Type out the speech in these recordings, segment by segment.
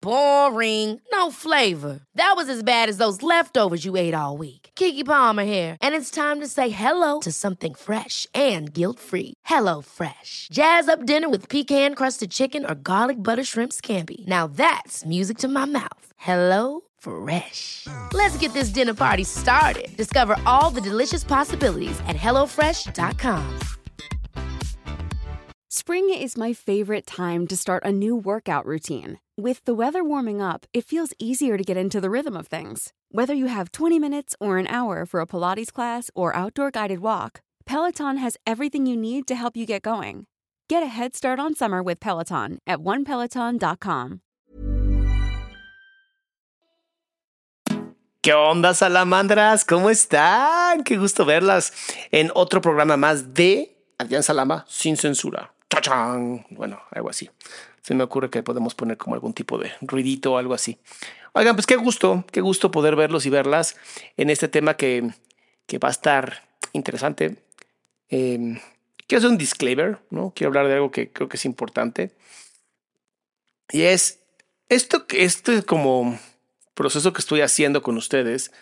Boring. No flavor. That was as bad as those leftovers you ate all week. Kiki Palmer here, and it's time to say hello to something fresh and guilt-free. Hello Fresh. Jazz up dinner with pecan-crusted chicken or garlic butter shrimp scampi. Now that's music to my mouth. Hello Fresh. Let's get this dinner party started. Discover all the delicious possibilities at hellofresh.com. Spring is my favorite time to start a new workout routine. With the weather warming up, it feels easier to get into the rhythm of things. Whether you have 20 minutes or an hour for a Pilates class or outdoor guided walk, Peloton has everything you need to help you get going. Get a head start on summer with Peloton at onepeloton.com. ¿Qué onda, salamandras? ¿Cómo están? Qué gusto verlas en otro programa más de Adrián Salama sin censura. ¡Chachán! Bueno, algo así. Se me ocurre que podemos poner como algún tipo de ruidito o algo así. Oigan, pues qué gusto, qué gusto poder verlos y verlas en este tema que, que va a estar interesante. Eh, quiero hacer un disclaimer, ¿no? Quiero hablar de algo que creo que es importante. Y es esto este como proceso que estoy haciendo con ustedes,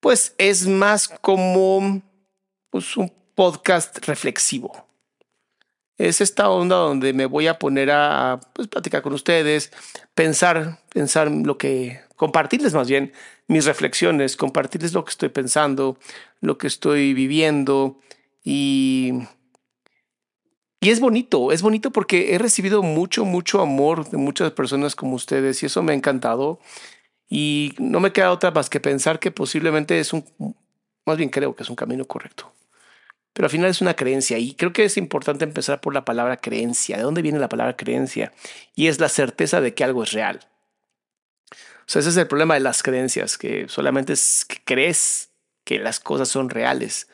pues es más como pues, un podcast reflexivo. Es esta onda donde me voy a poner a pues, platicar con ustedes, pensar, pensar lo que, compartirles más bien mis reflexiones, compartirles lo que estoy pensando, lo que estoy viviendo y y es bonito, es bonito porque he recibido mucho, mucho amor de muchas personas como ustedes y eso me ha encantado. Y no me queda otra más que pensar que posiblemente es un, más bien creo que es un camino correcto. Pero al final es una creencia y creo que es importante empezar por la palabra creencia. ¿De dónde viene la palabra creencia? Y es la certeza de que algo es real. O sea, ese es el problema de las creencias, que solamente es que crees que las cosas son reales.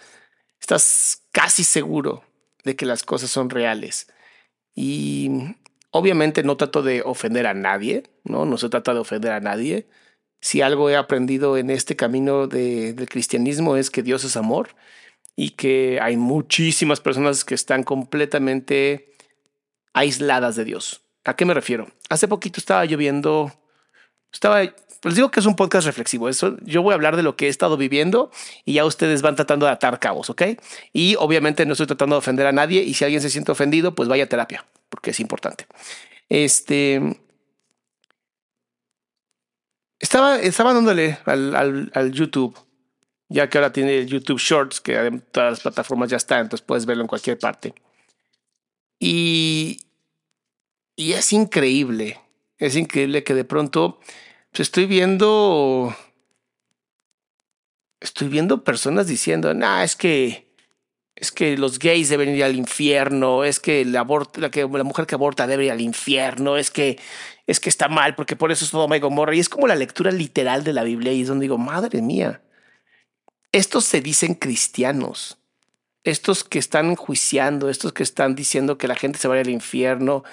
Estás casi seguro de que las cosas son reales. Y obviamente no trato de ofender a nadie, ¿no? No se trata de ofender a nadie. Si algo he aprendido en este camino de, del cristianismo es que Dios es amor y que hay muchísimas personas que están completamente aisladas de Dios. ¿A qué me refiero? Hace poquito estaba yo viendo, estaba les digo que es un podcast reflexivo. Yo voy a hablar de lo que he estado viviendo y ya ustedes van tratando de atar cabos, ¿ok? Y obviamente no estoy tratando de ofender a nadie y si alguien se siente ofendido, pues vaya a terapia, porque es importante. Este... Estaba, estaba dándole al, al YouTube, ya que ahora tiene el YouTube Shorts, que en todas las plataformas ya está, entonces puedes verlo en cualquier parte. Y, y es increíble, es increíble que de pronto pues estoy viendo. Estoy viendo personas diciendo, nah, es que. Es que los gays deben ir al infierno, es que la, la, que, la mujer que aborta debe ir al infierno, es que, es que está mal porque por eso es todo y Gomorra. Y es como la lectura literal de la Biblia y es donde digo, madre mía, estos se dicen cristianos, estos que están enjuiciando, estos que están diciendo que la gente se vaya al infierno,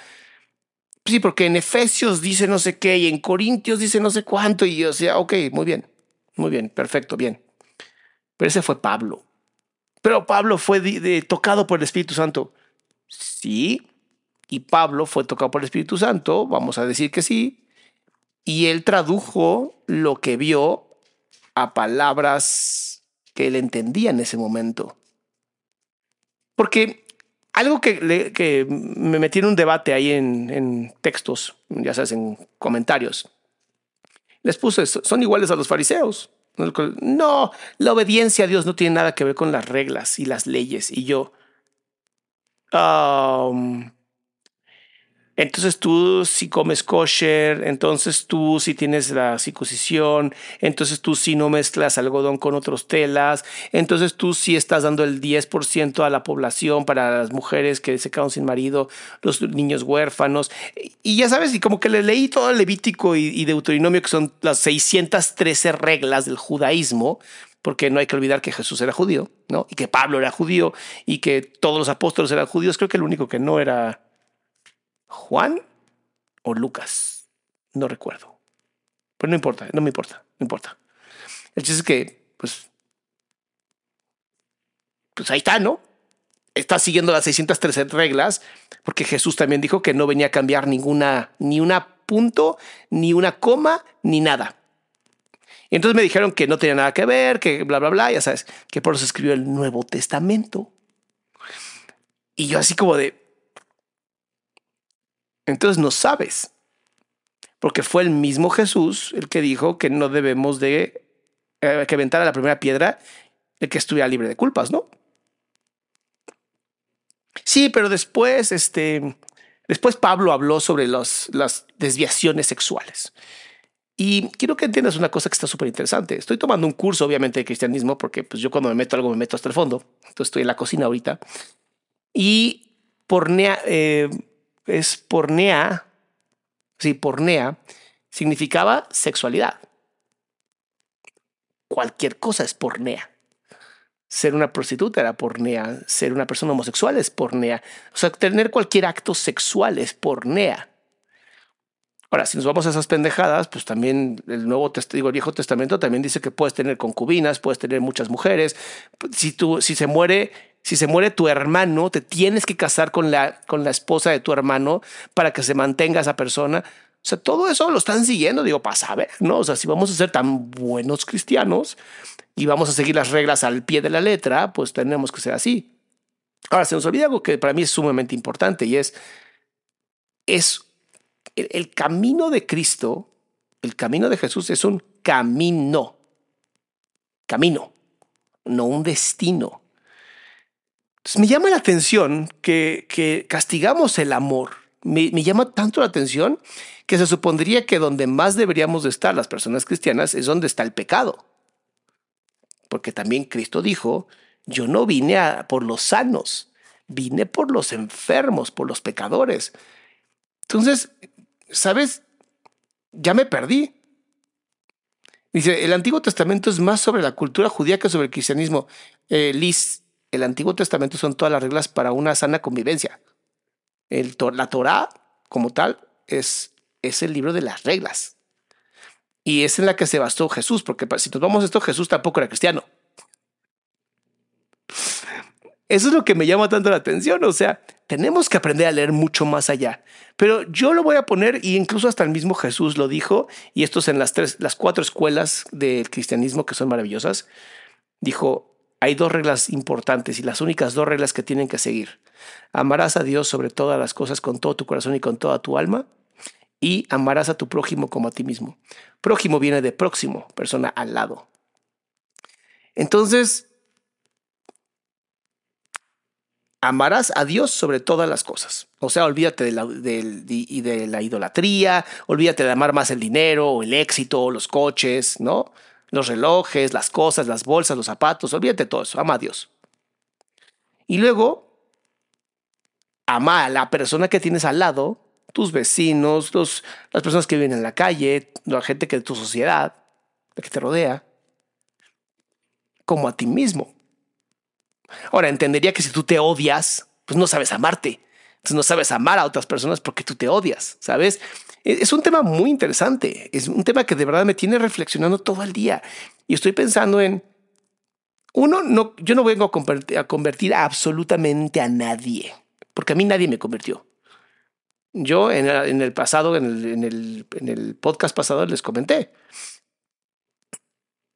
Sí, porque en Efesios dice no sé qué y en Corintios dice no sé cuánto y yo decía, ok, muy bien, muy bien, perfecto, bien. Pero ese fue Pablo. Pero Pablo fue tocado por el Espíritu Santo. Sí, y Pablo fue tocado por el Espíritu Santo, vamos a decir que sí, y él tradujo lo que vio a palabras que él entendía en ese momento. Porque algo que, que, me metí en un debate ahí en, en, textos, ya sabes, en comentarios. Les puse, son iguales a los fariseos. No, la obediencia a Dios no tiene nada que ver con las reglas y las leyes. Y yo, um, entonces tú si comes kosher, entonces tú si tienes la circuncisión, entonces tú si no mezclas algodón con otros telas, entonces tú si estás dando el 10% a la población para las mujeres que se quedan sin marido, los niños huérfanos. Y ya sabes, y como que le leí todo el Levítico y, y Deuteronomio, que son las 613 reglas del judaísmo, porque no hay que olvidar que Jesús era judío, ¿no? Y que Pablo era judío y que todos los apóstoles eran judíos. Creo que el único que no era Juan o Lucas, no recuerdo. Pero no importa, no me importa, no importa. El chiste es que, pues, pues ahí está, ¿no? Está siguiendo las 613 reglas, porque Jesús también dijo que no venía a cambiar ninguna, ni una punto, ni una coma, ni nada. Y entonces me dijeron que no tenía nada que ver, que bla, bla, bla, ya sabes, que por eso escribió el Nuevo Testamento. Y yo así como de... Entonces no sabes, porque fue el mismo Jesús el que dijo que no debemos de eh, que aventara la primera piedra el que estuviera libre de culpas, ¿no? Sí, pero después, este, después Pablo habló sobre las desviaciones sexuales. Y quiero que entiendas una cosa que está súper interesante. Estoy tomando un curso, obviamente, de cristianismo, porque pues, yo cuando me meto algo me meto hasta el fondo. Entonces estoy en la cocina ahorita. Y pornea, eh, es pornea, sí, pornea, significaba sexualidad. Cualquier cosa es pornea. Ser una prostituta era pornea, ser una persona homosexual es pornea. O sea, tener cualquier acto sexual es pornea. Ahora, si nos vamos a esas pendejadas, pues también el Nuevo Testamento, el Viejo Testamento también dice que puedes tener concubinas, puedes tener muchas mujeres. Si tú, si se muere, si se muere tu hermano, te tienes que casar con la, con la esposa de tu hermano para que se mantenga esa persona. O sea, todo eso lo están siguiendo, digo, para saber, ¿no? O sea, si vamos a ser tan buenos cristianos y vamos a seguir las reglas al pie de la letra, pues tenemos que ser así. Ahora, se nos olvida algo que para mí es sumamente importante y es, es el, camino de Cristo, el camino de Jesús es un camino. Camino, no un destino. Me llama la atención que, que castigamos el amor. Me, me, llama tanto la atención que se supondría que donde más deberíamos de estar las personas cristianas es donde está el pecado. Porque también Cristo dijo, yo no vine por los sanos, vine por los enfermos, por los pecadores. Entonces, ¿sabes? Ya me perdí. Dice, el Antiguo Testamento es más sobre la cultura judía que sobre el cristianismo. Eh, Liz, el Antiguo Testamento son todas las reglas para una sana convivencia. El, la Torah, como tal, es, es el libro de las reglas. Y es en la que se bastó Jesús, porque si nos vamos a esto, Jesús tampoco era cristiano. Eso es lo que me llama tanto la atención. O sea, tenemos que aprender a leer mucho más allá. Pero yo lo voy a poner, y incluso hasta el mismo Jesús lo dijo, y esto es en las, tres, las cuatro escuelas del cristianismo que son maravillosas. Dijo, hay dos reglas importantes y las únicas dos reglas que tienen que seguir. Amarás a Dios sobre todas las cosas con todo tu corazón y con toda tu alma, y amarás a tu prójimo como a ti mismo. Prójimo viene de próximo, persona al lado. Entonces, amarás a Dios sobre todas las cosas. O sea, olvídate de la, idolatría, olvídate de amar más el dinero, o el éxito, los coches, ¿no? Los relojes, las cosas, las bolsas, los zapatos, olvídate todo eso, ama a Dios. Y luego, ama a la persona que tienes al lado, tus vecinos, los, las personas que viven en la calle, la gente que de tu sociedad, la que te rodea, como a ti mismo. Ahora, entendería que si tú te odias, pues no sabes amarte. Entonces no sabes amar a otras personas porque tú te odias, ¿sabes? E, es un tema muy interesante. Es un tema que de verdad me tiene reflexionando todo el día. Y estoy pensando en, uno, no, yo no vengo a convertir, a absolutamente a nadie, porque a mí nadie me convirtió. Yo en, el pasado, en el, en, el, en el podcast pasado les comenté,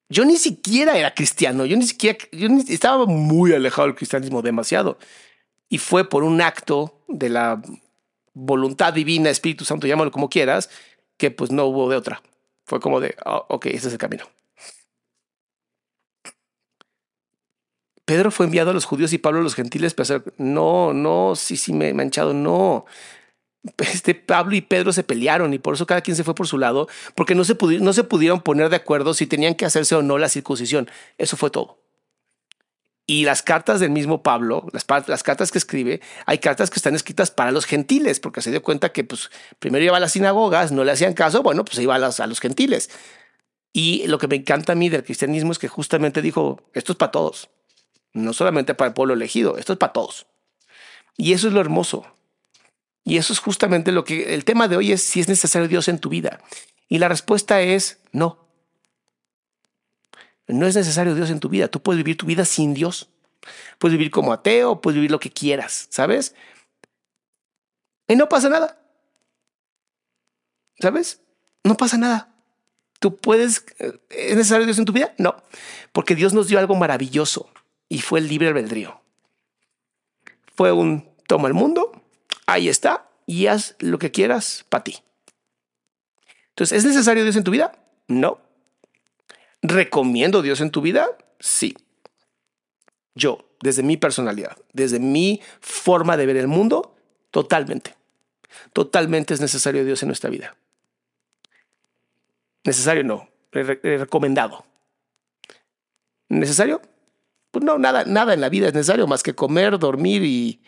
yo ni siquiera era cristiano, yo ni siquiera, yo estaba muy alejado del cristianismo demasiado. Y fue por un acto de la voluntad divina, Espíritu Santo, llámalo como quieras, que pues no hubo de otra. Fue como de, oh, ok, ese es el camino. Pedro fue enviado a los judíos y Pablo a los gentiles, pero no, no, sí, sí, me he manchado, no este Pablo y Pedro se pelearon y por eso cada quien se fue por su lado, porque no se, no se pudieron poner de acuerdo si tenían que hacerse o no la circuncisión. Eso fue todo. Y las cartas del mismo Pablo, las, las, cartas que escribe, hay cartas que están escritas para los gentiles, porque se dio cuenta que pues, primero iba a las sinagogas, no le hacían caso, bueno, pues iba a, a los gentiles. Y lo que me encanta a mí del cristianismo es que justamente dijo, esto es para todos, no solamente para el pueblo elegido, esto es para todos. Y eso es lo hermoso. Y eso es justamente lo que el tema de hoy es si es necesario Dios en tu vida. Y la respuesta es no. No es necesario Dios en tu vida. Tú puedes vivir tu vida sin Dios. Puedes vivir como ateo, puedes vivir lo que quieras, ¿sabes? Y no pasa nada. ¿Sabes? No pasa nada. ¿Tú puedes... Eh, ¿Es necesario Dios en tu vida? No, porque Dios nos dio algo maravilloso y fue el libre albedrío. Fue un toma el mundo, ahí está, y haz lo que quieras para ti. Entonces, ¿es necesario Dios en tu vida? No. ¿Recomiendo Dios en tu vida? Sí. Yo, desde mi personalidad, desde mi forma de ver el mundo, totalmente. Totalmente es necesario Dios en nuestra vida. Necesario no, recomendado. ¿Necesario? Pues no, nada, nada en la vida es necesario más que comer, dormir y,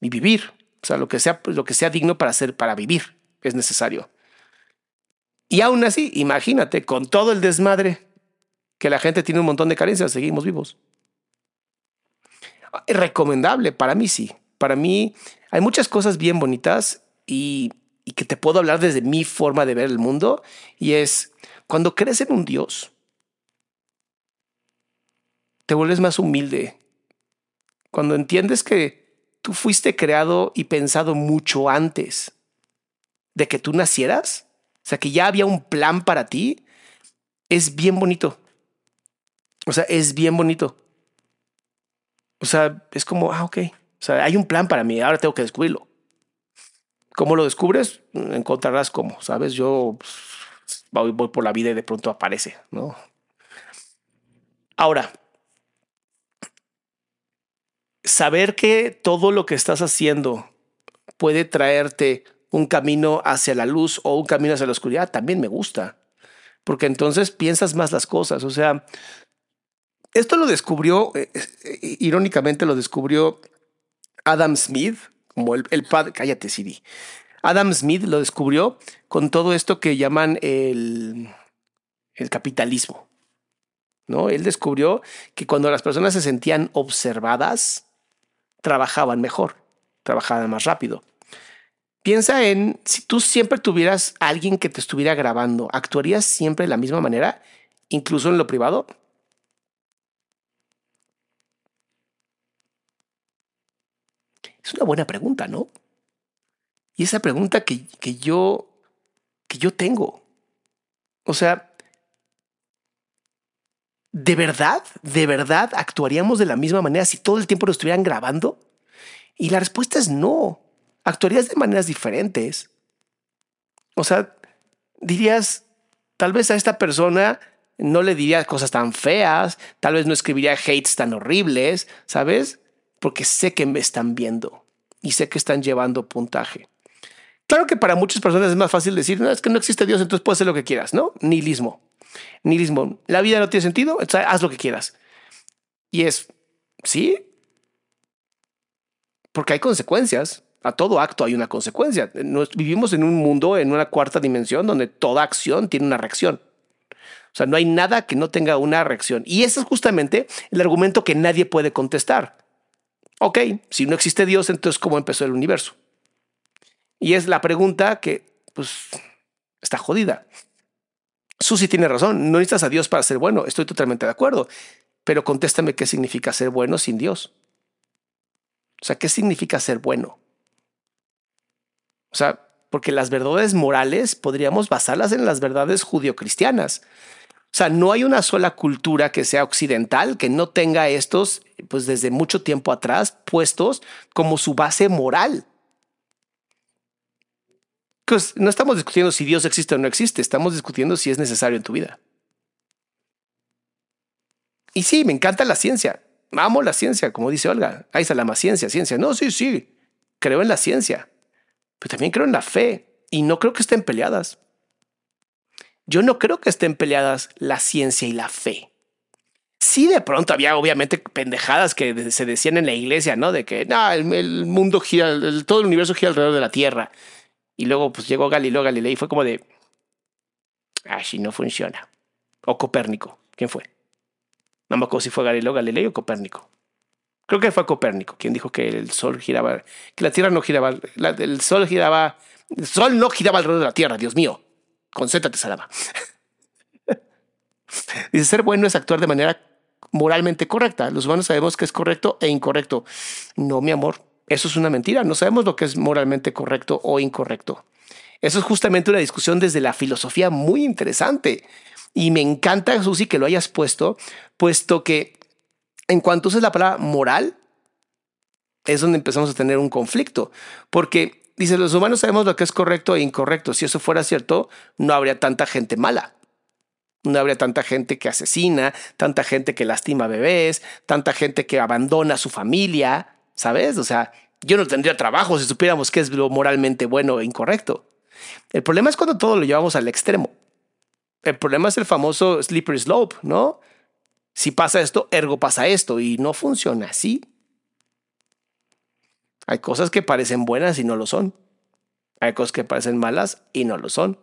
y vivir. O sea, lo que sea, lo que sea digno para hacer, para vivir, es necesario. Y aún así, imagínate, con todo el desmadre que la gente tiene un montón de carencias, seguimos vivos. Es recomendable, para mí sí. Para mí hay muchas cosas bien bonitas y, y que te puedo hablar desde mi forma de ver el mundo. Y es, cuando crees en un Dios, te vuelves más humilde. Cuando entiendes que tú fuiste creado y pensado mucho antes de que tú nacieras, o sea, que ya había un plan para ti, es bien bonito. O sea, es bien bonito. O sea, es como, ah, ok. O sea, hay un plan para mí, ahora tengo que descubrirlo. ¿Cómo lo descubres? Encontrarás cómo, ¿sabes? Yo pues, voy, voy por la vida y de pronto aparece, ¿no? Ahora, saber que todo lo que estás haciendo puede traerte un camino hacia la luz o un camino hacia la oscuridad, también me gusta. Porque entonces piensas más las cosas. O sea, esto lo descubrió, eh, eh, irónicamente lo descubrió Adam Smith, como el, padre, cállate Siri. Adam Smith lo descubrió con todo esto que llaman el, el capitalismo. ¿no? Él descubrió que cuando las personas se sentían observadas, trabajaban mejor, trabajaban más rápido. Piensa en si tú siempre tuvieras alguien que te estuviera grabando, ¿actuarías siempre de la misma manera, incluso en lo privado? Es una buena pregunta, ¿no? Y esa pregunta que, que yo que yo tengo. O sea, ¿de verdad, de verdad actuaríamos de la misma manera si todo el tiempo lo estuvieran grabando? Y la respuesta es no actuarías de maneras diferentes. O sea, dirías, tal vez a esta persona no le diría cosas tan feas, tal vez no escribiría hates tan horribles, ¿sabes? Porque sé que me están viendo y sé que están llevando puntaje. Claro que para muchas personas es más fácil decir, no, es que no existe Dios, entonces puedes hacer lo que quieras, ¿no? Nihilismo. Nihilismo. La vida no tiene sentido, haz lo que quieras. Y es, sí, porque hay consecuencias. A todo acto hay una consecuencia. Nos, vivimos en un mundo, en una cuarta dimensión, donde toda acción tiene una reacción. O sea, no hay nada que no tenga una reacción. Y ese es justamente el argumento que nadie puede contestar. Ok, si no existe Dios, entonces ¿cómo empezó el universo? Y es la pregunta que, pues, está jodida. Susi tiene razón, no necesitas a Dios para ser bueno, estoy totalmente de acuerdo, pero contéstame qué significa ser bueno sin Dios. O sea, ¿qué significa ser bueno? O sea, porque las verdades morales podríamos basarlas en las verdades judio-cristianas. O sea, no hay una sola cultura que sea occidental que no tenga estos, pues desde mucho tiempo atrás, puestos como su base moral. Pues no estamos discutiendo si Dios existe o no existe, estamos discutiendo si es necesario en tu vida. Y sí, me encanta la ciencia. Amo la ciencia, como dice Olga. Ahí está la más ciencia, ciencia. No, sí, sí. Creo en la ciencia pero también creo en la fe y no creo que estén peleadas. Yo no creo que estén peleadas la ciencia y la fe. Sí, de pronto había obviamente pendejadas que se decían en la iglesia, ¿no? De que no, el, mundo gira, todo el universo gira alrededor de la Tierra. Y luego pues llegó Galileo Galilei y fue como de, así no funciona. ¿O Copérnico? ¿Quién fue? No me acuerdo si fue Galileo Galileo o Copérnico. Creo que fue Copérnico quien dijo que el Sol giraba, que la Tierra no giraba, el Sol giraba, el Sol no giraba alrededor de la Tierra, Dios mío. Concéntrate, Salama. Dice, ser bueno es actuar de manera moralmente correcta. Los humanos sabemos que es correcto e incorrecto. No, mi amor, eso es una mentira. No sabemos lo que es moralmente correcto o incorrecto. Eso es justamente una discusión desde la filosofía muy interesante. Y me encanta, Susi, que lo hayas puesto, puesto que en cuanto uses la palabra moral, es donde empezamos a tener un conflicto. Porque, dice, los humanos sabemos lo que es correcto e incorrecto. Si eso fuera cierto, no habría tanta gente mala. No habría tanta gente que asesina, tanta gente que lastima bebés, tanta gente que abandona a su familia, ¿sabes? O sea, yo no tendría trabajo si supiéramos qué es lo moralmente bueno e incorrecto. El problema es cuando todo lo llevamos al extremo. El problema es el famoso slippery slope, ¿no? Si pasa esto, ergo pasa esto y no funciona así. Hay cosas que parecen buenas y no lo son. Hay cosas que parecen malas y no lo son.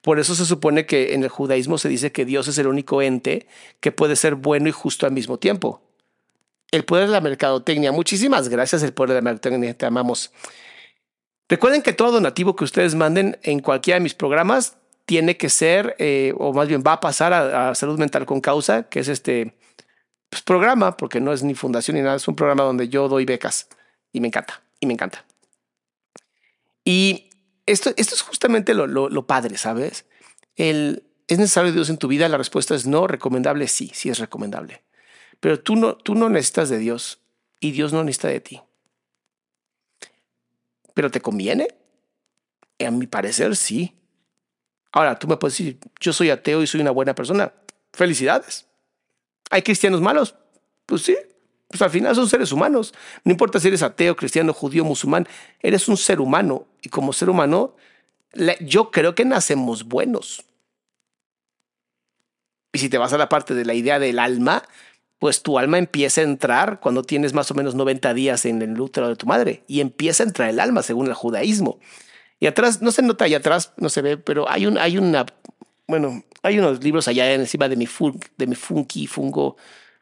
Por eso se supone que en el judaísmo se dice que Dios es el único ente que puede ser bueno y justo al mismo tiempo. El poder de la mercadotecnia. Muchísimas gracias, el poder de la mercadotecnia. Te amamos. Recuerden que todo donativo que ustedes manden en cualquiera de mis programas tiene que ser, eh, o más bien va a pasar a, Salud Mental con Causa, que es este pues, programa, porque no es ni fundación ni nada, es un programa donde yo doy becas y me encanta, y me encanta. Y esto, esto es justamente lo, lo, padre, ¿sabes? El, ¿Es necesario Dios en tu vida? La respuesta es no, recomendable sí, sí es recomendable. Pero tú no, tú no necesitas de Dios y Dios no necesita de ti. ¿Pero te conviene? A mi parecer, sí. Ahora, tú me puedes decir, yo soy ateo y soy una buena persona. Felicidades. ¿Hay cristianos malos? Pues sí, pues al final son seres humanos. No importa si eres ateo, cristiano, judío, musulmán, eres un ser humano. Y como ser humano, yo creo que nacemos buenos. Y si te vas a la parte de la idea del alma, pues tu alma empieza a entrar cuando tienes más o menos 90 días en el útero de tu madre. Y empieza a entrar el alma según el judaísmo. Y atrás, no se nota allá atrás, no se ve, pero hay, un, hay una, bueno, hay unos libros allá encima de mi, de mi funky, fungo,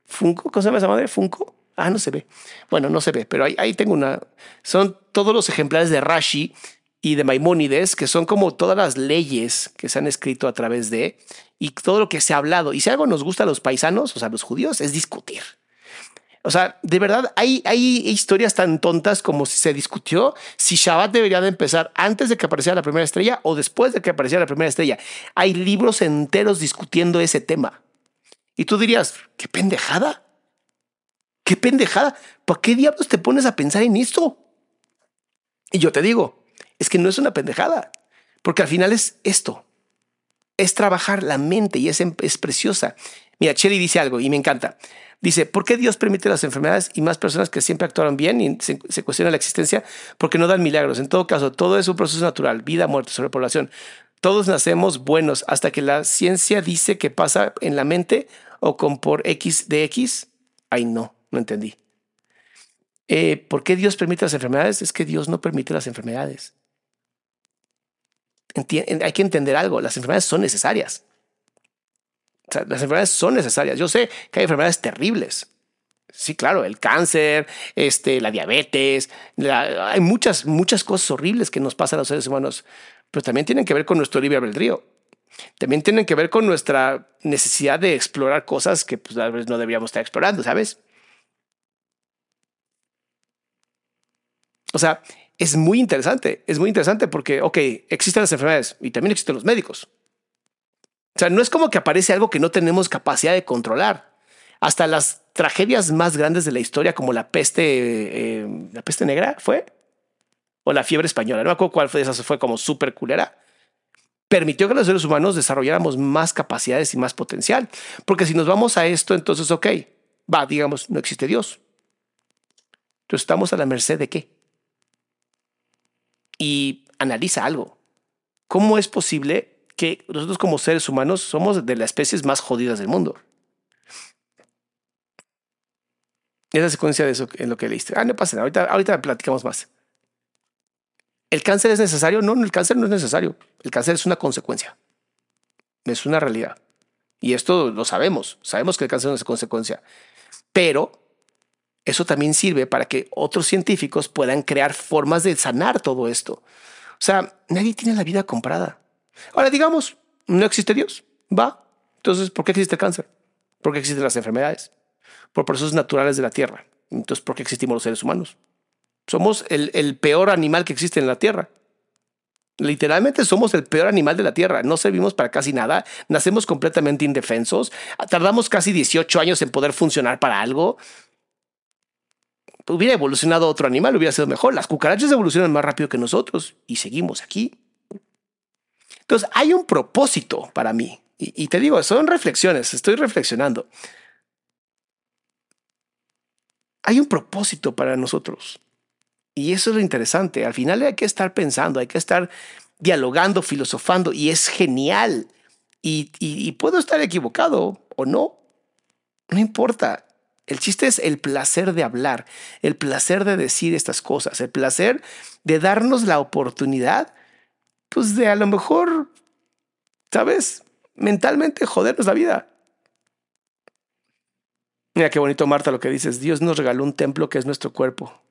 funko, ¿cómo se llama esa madre? Funko. Ah, no se ve. Bueno, no se ve, pero ahí, ahí tengo una. Son todos los ejemplares de Rashi y de Maimónides, que son como todas las leyes que se han escrito a través de y todo lo que se ha hablado. Y si algo nos gusta a los paisanos, o sea, a los judíos, es discutir. O sea, de verdad, hay, hay historias tan tontas como si se discutió si Shabbat debería de empezar antes de que apareciera la primera estrella o después de que apareciera la primera estrella. Hay libros enteros discutiendo ese tema. Y tú dirías, qué pendejada. Qué pendejada. ¿Por qué diablos te pones a pensar en esto? Y yo te digo, es que no es una pendejada, porque al final es esto. Es trabajar la mente y es, es preciosa. Mira, Chelly dice algo y me encanta. Dice, ¿por qué Dios permite las enfermedades y más personas que siempre actuaron bien y se, cuestiona la existencia? Porque no dan milagros. En todo caso, todo es un proceso natural, vida, muerte, sobrepoblación. Todos nacemos buenos hasta que la ciencia dice que pasa en la mente o con por X de X. Ay, no, no entendí. Eh, ¿Por qué Dios permite las enfermedades? Es que Dios no permite las enfermedades. hay que entender algo, las enfermedades son necesarias las enfermedades son necesarias. Yo sé que hay enfermedades terribles. Sí, claro, el cáncer, este, la diabetes, hay muchas, muchas cosas horribles que nos pasan a los seres humanos, pero también tienen que ver con nuestro libre albedrío. También tienen que ver con nuestra necesidad de explorar cosas que pues, a veces no deberíamos estar explorando, ¿sabes? O sea, es muy interesante, es muy interesante porque, ok, existen las enfermedades y también existen los médicos. O sea, no es como que aparece algo que no tenemos capacidad de controlar. Hasta las tragedias más grandes de la historia, como la peste, eh, la peste negra, fue, o la fiebre española, no me acuerdo cuál fue, esa fue como súper culera, permitió que los seres humanos desarrolláramos más capacidades y más potencial. Porque si nos vamos a esto, entonces, ok, va, digamos, no existe Dios. Entonces estamos a la merced de qué? Y analiza algo. ¿Cómo es posible que nosotros como seres humanos somos de las especies más jodidas del mundo. Es la secuencia de eso en lo que leíste. Ah, no pasa nada. Ahorita, ahorita platicamos más. ¿El cáncer es necesario? No, el cáncer no es necesario. El cáncer es una consecuencia. Es una realidad. Y esto lo sabemos, sabemos que el cáncer no es consecuencia. Pero eso también sirve para que otros científicos puedan crear formas de sanar todo esto. O sea, nadie tiene la vida comprada. Ahora digamos, no existe Dios. Va. Entonces, ¿por qué existe cáncer? ¿Por qué existen las enfermedades? Por procesos naturales de la Tierra. Entonces, ¿por qué existimos los seres humanos? Somos el, el peor animal que existe en la Tierra. Literalmente somos el peor animal de la Tierra. No servimos para casi nada. Nacemos completamente indefensos. Tardamos casi 18 años en poder funcionar para algo. Hubiera evolucionado otro animal, hubiera sido mejor. Las cucarachas evolucionan más rápido que nosotros y seguimos aquí. Entonces, hay un propósito para mí. Y, te digo, son reflexiones, estoy reflexionando. Hay un propósito para nosotros. Y eso es lo interesante. Al final hay que estar pensando, hay que estar dialogando, filosofando, y es genial. Y, y, puedo estar equivocado o no. No importa. El chiste es el placer de hablar, el placer de decir estas cosas, el placer de darnos la oportunidad, pues de a lo mejor, ¿sabes? Mentalmente jodernos la vida. Mira qué bonito, Marta, lo que dices. Dios nos regaló un templo que es nuestro cuerpo.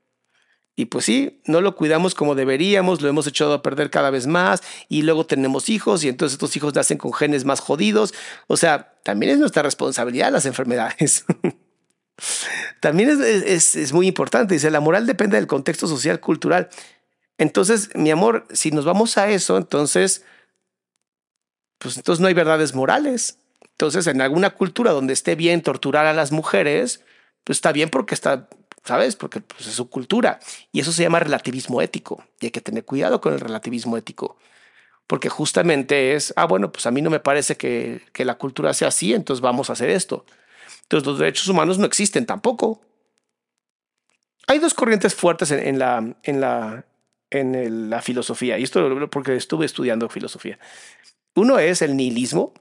Y pues sí, no lo cuidamos como deberíamos, lo hemos echado a perder cada vez más y luego tenemos hijos y entonces estos hijos nacen con genes más jodidos. O sea, también es nuestra responsabilidad las enfermedades. también es, es, muy importante. Dice, la moral depende del contexto social, cultural. Entonces, mi amor, si nos vamos a eso, entonces, pues entonces no hay verdades morales. Entonces, en alguna cultura donde esté bien torturar a las mujeres, pues está bien porque está ¿sabes? Porque pues, es su cultura. Y eso se llama relativismo ético. Y hay que tener cuidado con el relativismo ético. Porque justamente es, ah, bueno, pues a mí no me parece que, que la cultura sea así, entonces vamos a hacer esto. Entonces los derechos humanos no existen tampoco. Hay dos corrientes fuertes en, la, en, la, en la filosofía, y esto porque estuve estudiando filosofía. Uno es el nihilismo,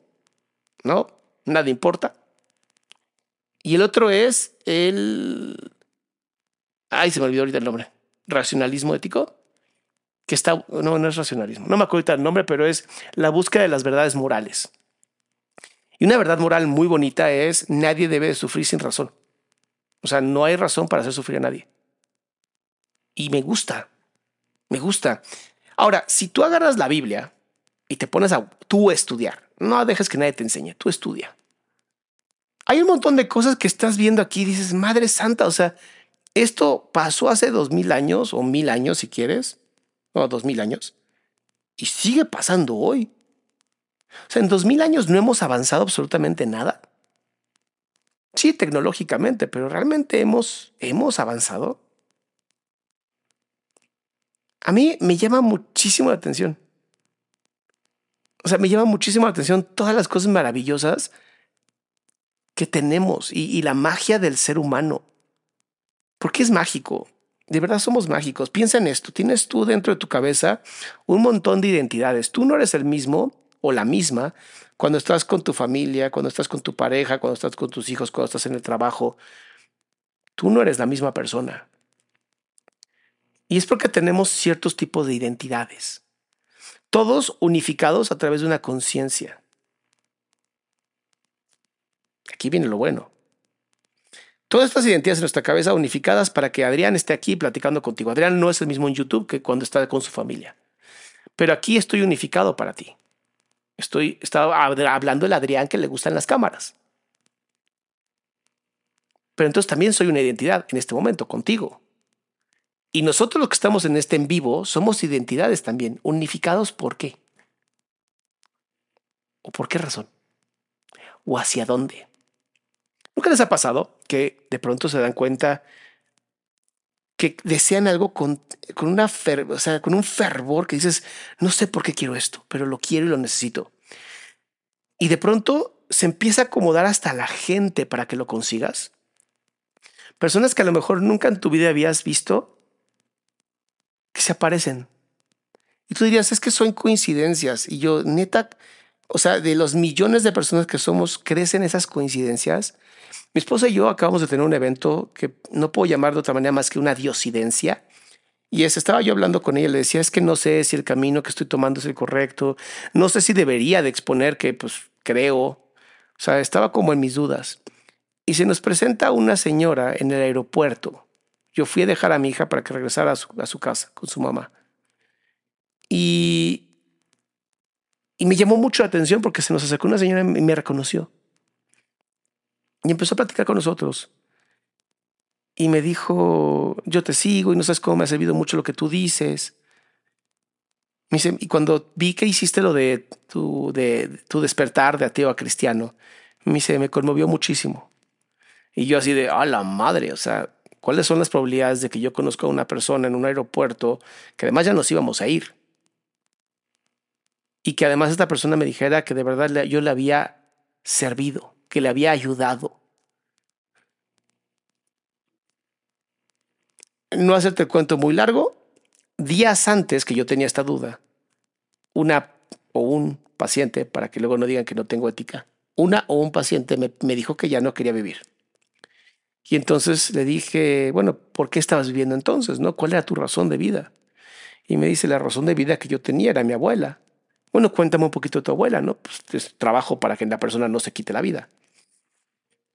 ¿no? Nada importa. Y el otro es el Ay, se me olvidó ahorita el nombre. Racionalismo ético. Que está. No, no es racionalismo. No me acuerdo ahorita el nombre, pero es la búsqueda de las verdades morales. Y una verdad moral muy bonita es nadie debe sufrir sin razón. O sea, no hay razón para hacer sufrir a nadie. Y me gusta. Me gusta. Ahora, si tú agarras la Biblia y te pones a tú estudiar, no dejes que nadie te enseñe, tú estudia. Hay un montón de cosas que estás viendo aquí y dices, Madre Santa, o sea, esto pasó hace dos mil años o mil años si quieres, o dos mil años, y sigue pasando hoy. O sea, en dos mil años no hemos avanzado absolutamente nada. Sí, tecnológicamente, pero realmente hemos, hemos avanzado. A mí me llama muchísimo la atención. O sea, me llama muchísimo la atención todas las cosas maravillosas que tenemos y, la magia del ser humano. Porque es mágico. De verdad somos mágicos. Piensa en esto. Tienes tú dentro de tu cabeza un montón de identidades. Tú no eres el mismo o la misma cuando estás con tu familia, cuando estás con tu pareja, cuando estás con tus hijos, cuando estás en el trabajo. Tú no eres la misma persona. Y es porque tenemos ciertos tipos de identidades. Todos unificados a través de una conciencia. Aquí viene lo bueno. Todas estas identidades en nuestra cabeza unificadas para que Adrián esté aquí platicando contigo. Adrián no es el mismo en YouTube que cuando está con su familia. Pero aquí estoy unificado para ti. Estoy estaba hablando del Adrián que le gustan las cámaras. Pero entonces también soy una identidad en este momento contigo. Y nosotros los que estamos en este en vivo somos identidades también. ¿Unificados por qué? ¿O por qué razón? ¿O hacia dónde? ¿Nunca les ha pasado que de pronto se dan cuenta que desean algo con, con, una o sea, con un fervor que dices, no sé por qué quiero esto, pero lo quiero y lo necesito? Y de pronto se empieza a acomodar hasta la gente para que lo consigas. Personas que a lo mejor nunca en tu vida habías visto que se aparecen. Y tú dirías, es que son coincidencias. Y yo, neta, o sea, de los millones de personas que somos, crecen esas coincidencias. Mi esposa y yo acabamos de tener un evento que no puedo llamar de otra manera más que una diosidencia. Y es, estaba yo hablando con ella, le decía, es que no sé si el camino que estoy tomando es el correcto, no sé si debería de exponer que pues creo. O sea, estaba como en mis dudas. Y se nos presenta una señora en el aeropuerto. Yo fui a dejar a mi hija para que regresara a su, casa con su mamá. Y, y me llamó mucho la atención porque se nos acercó una señora y me reconoció. Y empezó a platicar con nosotros. Y me dijo, yo te sigo y no sabes cómo me ha servido mucho lo que tú dices. Me dice, y cuando vi que hiciste lo de tu, de tu despertar de ateo a cristiano, me dice, me conmovió muchísimo. Y yo así de, a la madre, o sea, ¿cuáles son las probabilidades de que yo conozca a una persona en un aeropuerto que además ya nos íbamos a ir? Y que además esta persona me dijera que de verdad yo le había servido, que le había ayudado. No hacerte el cuento muy largo, días antes que yo tenía esta duda, una o un paciente, para que luego no digan que no tengo ética, una o un paciente me, me dijo que ya no quería vivir. Y entonces le dije, bueno, ¿por qué estabas viviendo entonces? ¿No? ¿Cuál era tu razón de vida? Y me dice, la razón de vida que yo tenía era mi abuela. Bueno, cuéntame un poquito de tu abuela, ¿no? Pues trabajo para que la persona no se quite la vida.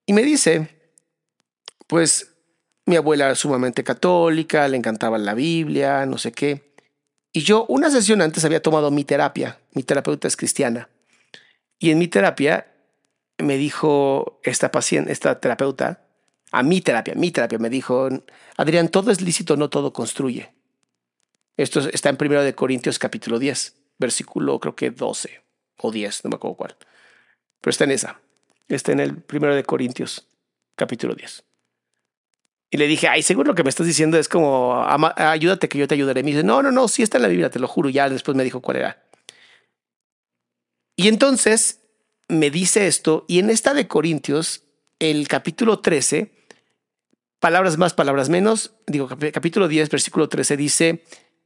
Y me dice, pues mi abuela era sumamente católica, le encantaba la Biblia, no sé qué. Y yo una sesión antes había tomado mi terapia, mi terapeuta es cristiana. Y en mi terapia me dijo esta paciente, esta terapeuta, a mi terapia, mi terapia me dijo, Adrián, todo es lícito, no todo construye. Esto está en 1 de Corintios capítulo 10, versículo creo que 12 o 10, no me acuerdo cuál. Pero está en esa. Está en el 1 de Corintios capítulo 10. Y le dije, ay, seguro lo que me estás diciendo es como, ayúdate que yo te ayudaré. Me dice, no, no, no, sí está en la Biblia, te lo juro. Ya después me dijo cuál era. Y entonces me dice esto, y en esta de Corintios, el capítulo 13, palabras más, palabras menos, digo, capítulo 10, versículo 13 dice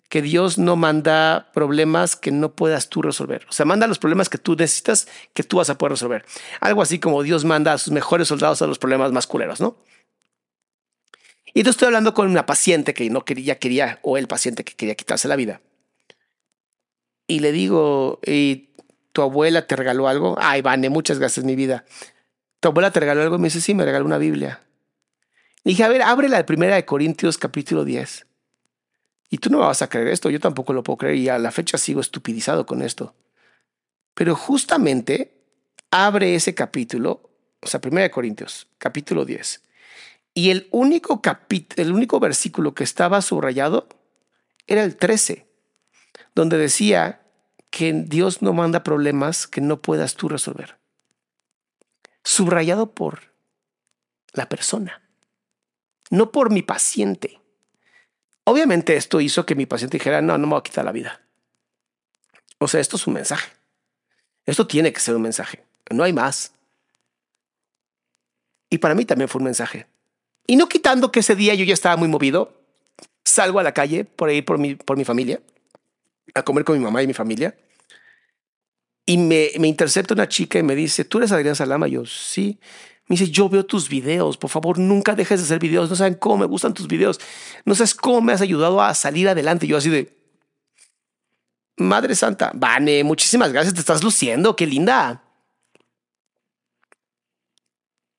que Dios no manda problemas que no puedas tú resolver. O sea, manda los problemas que tú necesitas que tú vas a poder resolver. Algo así como Dios manda a sus mejores soldados a los problemas más culeros, ¿no? Y te estoy hablando con una paciente que no quería, quería, o el paciente que quería quitarse la vida. Y le digo, ¿y tu abuela te regaló algo? Ay, Vane, muchas gracias, mi vida. ¿Tu abuela te regaló algo? Me dice, sí, me regaló una Biblia. Dije, a ver, abre la primera de Corintios capítulo 10. Y tú no me vas a creer esto, yo tampoco lo puedo creer y a la fecha sigo estupidizado con esto. Pero justamente abre ese capítulo, o sea, primera de Corintios, capítulo 10. Y el único, el único versículo que estaba subrayado era el 13, donde decía que Dios no manda problemas que no puedas tú resolver. Subrayado por la persona, no por mi paciente. Obviamente esto hizo que mi paciente dijera, no, no me voy a quitar la vida. O sea, esto es un mensaje. Esto tiene que ser un mensaje. No hay más. Y para mí también fue un mensaje. Y no quitando que ese día yo ya estaba muy movido, salgo a la calle por ahí por mi, por mi familia, a comer con mi mamá y mi familia. Y me, me intercepta una chica y me dice, ¿tú eres Adrián Salama? Yo, sí. Me dice, yo veo tus videos, por favor, nunca dejes de hacer videos. No saben cómo me gustan tus videos. No sabes cómo me has ayudado a salir adelante. Yo así de, Madre Santa, Vane, muchísimas gracias, te estás luciendo, qué linda.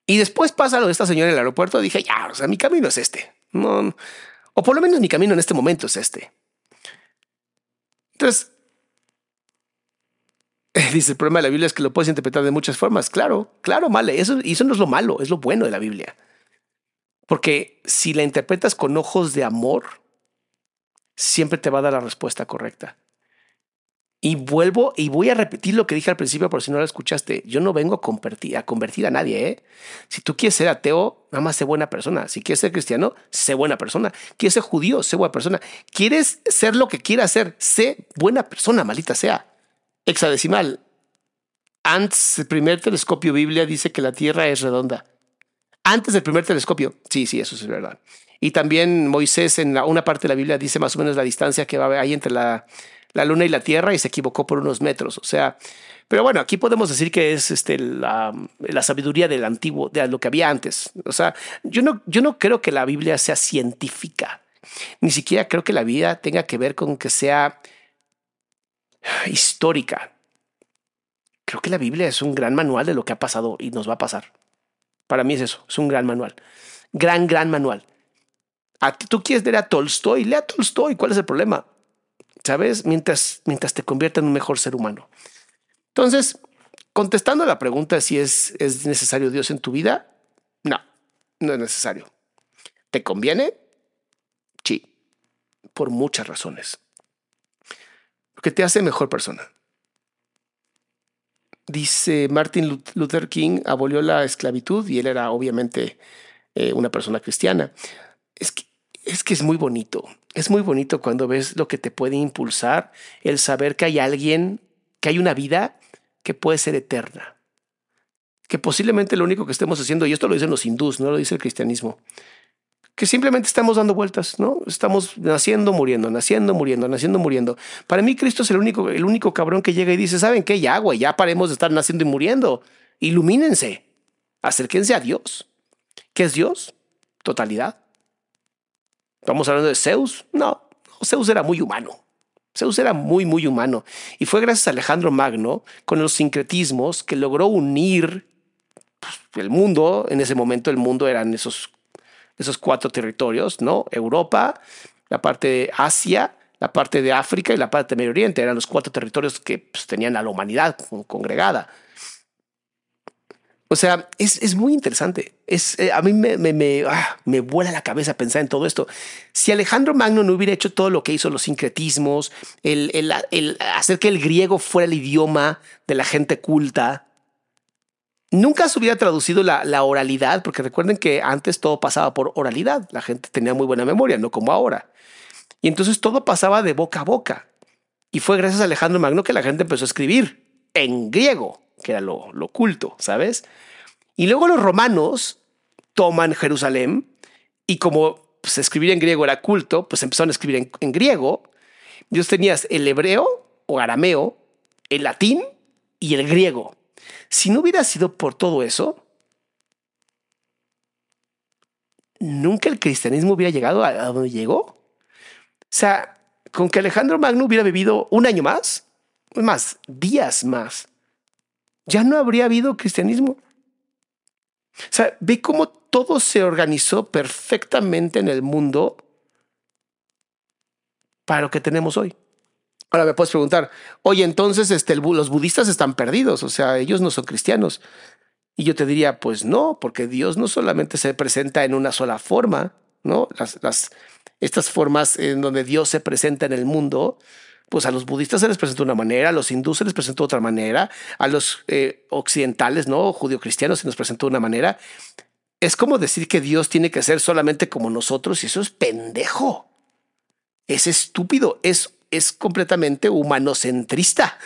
Y después pasa lo de esta señora en el aeropuerto. Dije, ya, o sea, mi camino es este. No, o por lo menos mi camino en este momento es este. Entonces, dice, el problema de la Biblia es que lo puedes interpretar de muchas formas. Claro, claro, vale. Eso, y eso no es lo malo, es lo bueno de la Biblia. Porque si la interpretas con ojos de amor, siempre te va a dar la respuesta correcta. Y vuelvo y voy a repetir lo que dije al principio por si no lo escuchaste. Yo no vengo a convertir, a convertir a nadie. ¿eh? Si tú quieres ser ateo, nada más sé buena persona. Si quieres ser cristiano, sé buena persona. Quieres ser judío, sé buena persona. Quieres ser lo que quieras ser, sé buena persona, malita sea. Hexadecimal. Antes el primer telescopio Biblia dice que la Tierra es redonda. Antes del primer telescopio. Sí, sí, eso es verdad. Y también Moisés en una parte de la Biblia dice más o menos la distancia que va ahí entre la la luna y la tierra y se equivocó por unos metros. O sea, pero bueno, aquí podemos decir que es este, la, la, sabiduría del antiguo, de lo que había antes. O sea, yo no, yo no creo que la Biblia sea científica. Ni siquiera creo que la vida tenga que ver con que sea histórica. creo que la Biblia es un gran manual de lo que ha pasado y nos va a pasar. Para mí es eso, es un gran manual. Gran, gran manual. ¿A tú quieres leer a Tolstoy? Lea a Tolstoy. ¿Cuál es el problema? ¿Sabes? Mientras, mientras te convierta en un mejor ser humano. Entonces, contestando a la pregunta si es, es necesario Dios en tu vida, no, no es necesario. ¿Te conviene? Sí, por muchas razones. Porque te hace mejor persona. Dice Martin Luther King abolió la esclavitud y él era obviamente eh, una persona cristiana. Es que, es que es muy bonito. Es muy bonito cuando ves lo que te puede impulsar, el saber que hay alguien, que hay una vida que puede ser eterna. Que posiblemente lo único que estemos haciendo, y esto lo dicen los hindús, no lo dice el cristianismo, que simplemente estamos dando vueltas, ¿no? Estamos naciendo, muriendo, naciendo, muriendo, naciendo, muriendo. Para mí Cristo es el único, el único cabrón que llega y dice, ¿saben qué? Ya, güey, ya paremos de estar naciendo y muriendo. Ilumínense. Acérquense a Dios. ¿Qué es Dios? Totalidad. ¿Estamos hablando de Zeus? No, Zeus era muy humano. Zeus era muy, muy humano. Y fue gracias a Alejandro Magno, con los sincretismos, que logró unir pues, el mundo. En ese momento el mundo eran esos, esos cuatro territorios, ¿no? Europa, la parte de Asia, la parte de África y la parte de Medio Oriente. Eran los cuatro territorios que pues, tenían a la humanidad congregada. O sea, es, es muy interesante. Es, eh, a mí me, me, ah, me, vuela la cabeza pensar en todo esto. Si Alejandro Magno no hubiera hecho todo lo que hizo, los sincretismos, el, el, el hacer que el griego fuera el idioma de la gente culta, nunca se hubiera traducido la, oralidad, porque recuerden que antes todo pasaba por oralidad. La gente tenía muy buena memoria, no como ahora. Y entonces todo pasaba de boca a boca. Y fue gracias a Alejandro Magno que la gente empezó a escribir en griego que era lo, lo culto, ¿sabes? Y luego los romanos toman Jerusalén y como pues, escribir en griego era culto, pues empezaron a escribir en, en griego. Dios tenías el hebreo o arameo, el latín y el griego. Si no hubiera sido por todo eso, nunca el cristianismo hubiera llegado a, donde llegó. O sea, con que Alejandro Magno hubiera vivido un año más, más, días más, ya no habría habido cristianismo. O sea, ve cómo todo se organizó perfectamente en el mundo para lo que tenemos hoy. Ahora me puedes preguntar, oye, entonces este, los budistas están perdidos, o sea, ellos no son cristianos. Y yo te diría, pues no, porque Dios no solamente se presenta en una sola forma, ¿no? Las, estas formas en donde Dios se presenta en el mundo pues a los budistas se les presentó una manera, a los hindúes se les presentó otra manera, a los eh, occidentales, ¿no? Judio-cristianos se nos presentó de una manera. Es como decir que Dios tiene que ser solamente como nosotros y eso es pendejo. Es estúpido, es, es completamente humanocentrista.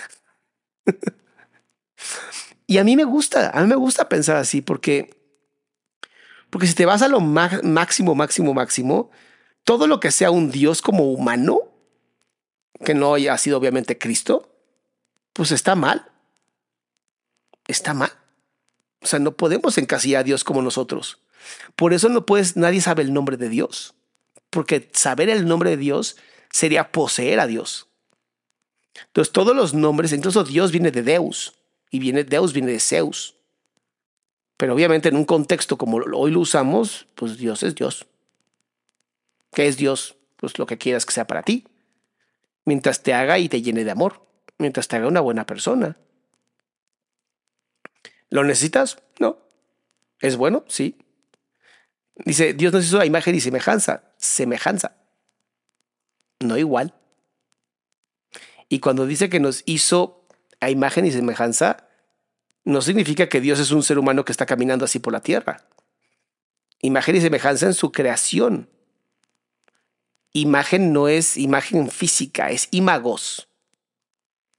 y a mí me gusta, a mí me gusta pensar así porque, porque si te vas a lo máximo, máximo, máximo, todo lo que sea un Dios como humano, que no haya sido obviamente Cristo, pues está mal. Está mal. O sea, no podemos encasillar a Dios como nosotros. Por eso no puedes, nadie sabe el nombre de Dios. Porque saber el nombre de Dios sería poseer a Dios. Entonces, todos los nombres, incluso Dios viene de Deus y viene, Deus viene de Zeus. Pero obviamente en un contexto como hoy lo usamos, pues Dios es Dios. ¿Qué es Dios? Pues lo que quieras que sea para ti mientras te haga y te llene de amor, mientras te haga una buena persona. ¿Lo necesitas? No. ¿Es bueno? Sí. Dice, Dios nos hizo a imagen y semejanza. Semejanza. No igual. Y cuando dice que nos hizo a imagen y semejanza, no significa que Dios es un ser humano que está caminando así por la tierra. Imagen y semejanza en su creación imagen no es imagen física, es imagos.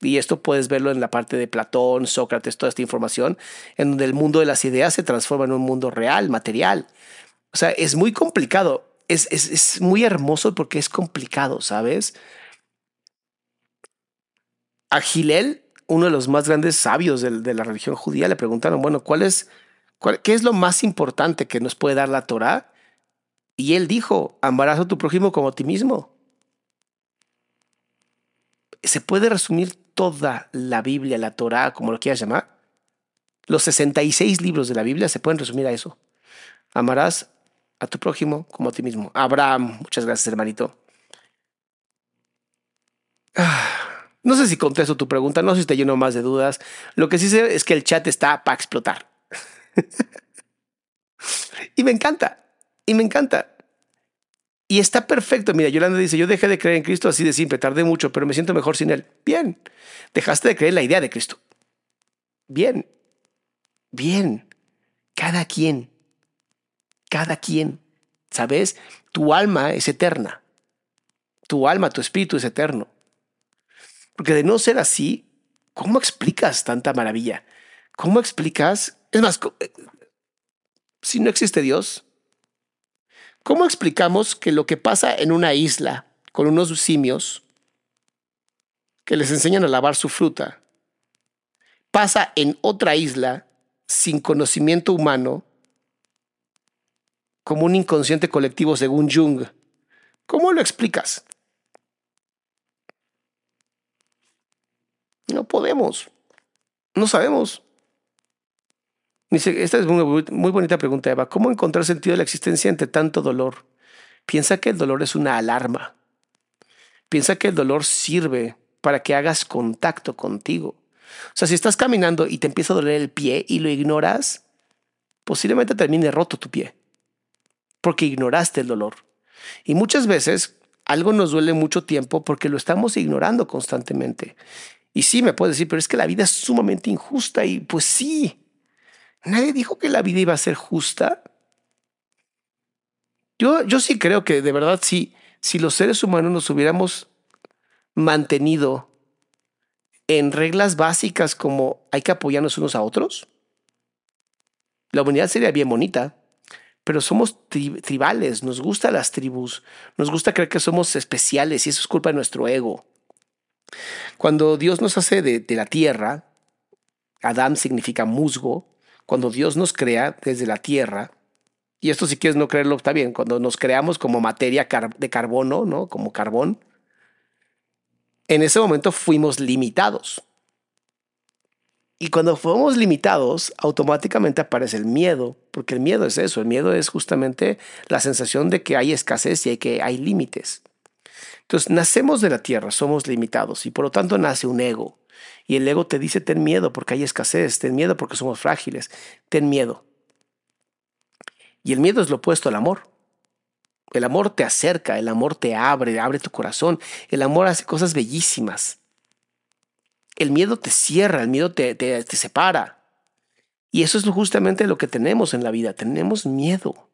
Y esto puedes verlo en la parte de Platón, Sócrates, toda esta información, en donde el mundo de las ideas se transforma en un mundo real, material. O sea, es muy complicado. Es, es, es muy hermoso porque es complicado, ¿sabes? A Gilel, uno de los más grandes sabios de, de la religión judía, le preguntaron, bueno, ¿cuál es, cuál, ¿qué es lo más importante que nos puede dar la Torah? Y él dijo, amarás a tu prójimo como a ti mismo. Se puede resumir toda la Biblia, la Torá, como lo quieras llamar, los 66 libros de la Biblia se pueden resumir a eso. Amarás a tu prójimo como a ti mismo. Abraham, muchas gracias, hermanito. Ah, no sé si contesto tu pregunta, no sé si te lleno más de dudas. Lo que sí sé es que el chat está para explotar. y me encanta, y me encanta. Y está perfecto. Mira, Yolanda dice, yo dejé de creer en Cristo así de simple, tardé mucho, pero me siento mejor sin Él. Bien, dejaste de creer en la idea de Cristo. Bien, bien, cada quien, cada quien, ¿sabes? Tu alma es eterna. Tu alma, tu espíritu es eterno. Porque de no ser así, ¿cómo explicas tanta maravilla? ¿Cómo explicas? Es más, eh, si no existe Dios, ¿cómo explicamos que lo que pasa en una isla con unos simios que les enseñan a lavar su fruta, pasa en otra isla sin conocimiento humano como un inconsciente colectivo según Jung? ¿Cómo lo explicas? No podemos. No sabemos. Dice, esta es muy, muy bonita pregunta, Eva. ¿Cómo encontrar sentido de la existencia entre tanto dolor? Piensa que el dolor es una alarma. Piensa que el dolor sirve para que hagas contacto contigo. O sea, si estás caminando y te empieza a doler el pie y lo ignoras, posiblemente termine roto tu pie, porque ignoraste el dolor. Y muchas veces algo nos duele mucho tiempo porque lo estamos ignorando constantemente. Y sí, me puedes decir, pero es que la vida es sumamente injusta y pues sí, nadie dijo que la vida iba a ser justa. Yo, yo sí creo que de verdad sí, si los seres humanos nos hubiéramos mantenido en reglas básicas como hay que apoyarnos unos a otros, la humanidad sería bien bonita, pero somos tribales, nos gustan las tribus, nos gusta creer que somos especiales y eso es culpa de nuestro ego. Cuando Dios nos hace de, la tierra, Adán significa musgo, cuando Dios nos crea desde la tierra, y esto si quieres no creerlo está bien, cuando nos creamos como materia de carbono, ¿no? Como carbón, en ese momento fuimos limitados. Y cuando fuimos limitados, automáticamente aparece el miedo, porque el miedo es eso, el miedo es justamente la sensación de que hay escasez y que hay límites. Entonces, nacemos de la tierra, somos limitados y por lo tanto nace un ego. Y el ego te dice, ten miedo porque hay escasez, ten miedo porque somos frágiles, ten miedo. Y el miedo es lo opuesto al amor. El amor te acerca, el amor te abre, abre tu corazón, el amor hace cosas bellísimas. El miedo te cierra, el miedo te, te, separa. Y eso es justamente lo que tenemos en la vida, tenemos miedo.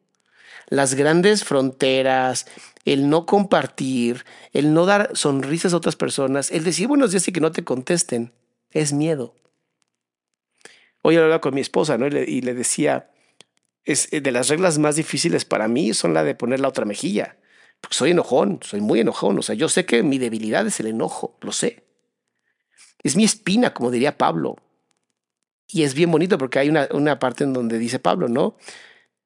Las grandes fronteras, el no compartir, el no dar sonrisas a otras personas, el decir buenos días y que no te contesten, es miedo. Hoy hablaba con mi esposa y, le, decía, es eh, de las reglas más difíciles para mí son la de poner la otra mejilla. Porque soy enojón, soy muy enojón. O sea, yo sé que mi debilidad es el enojo, lo sé. Es mi espina, como diría Pablo. Y es bien bonito porque hay una, una parte en donde dice Pablo, ¿no?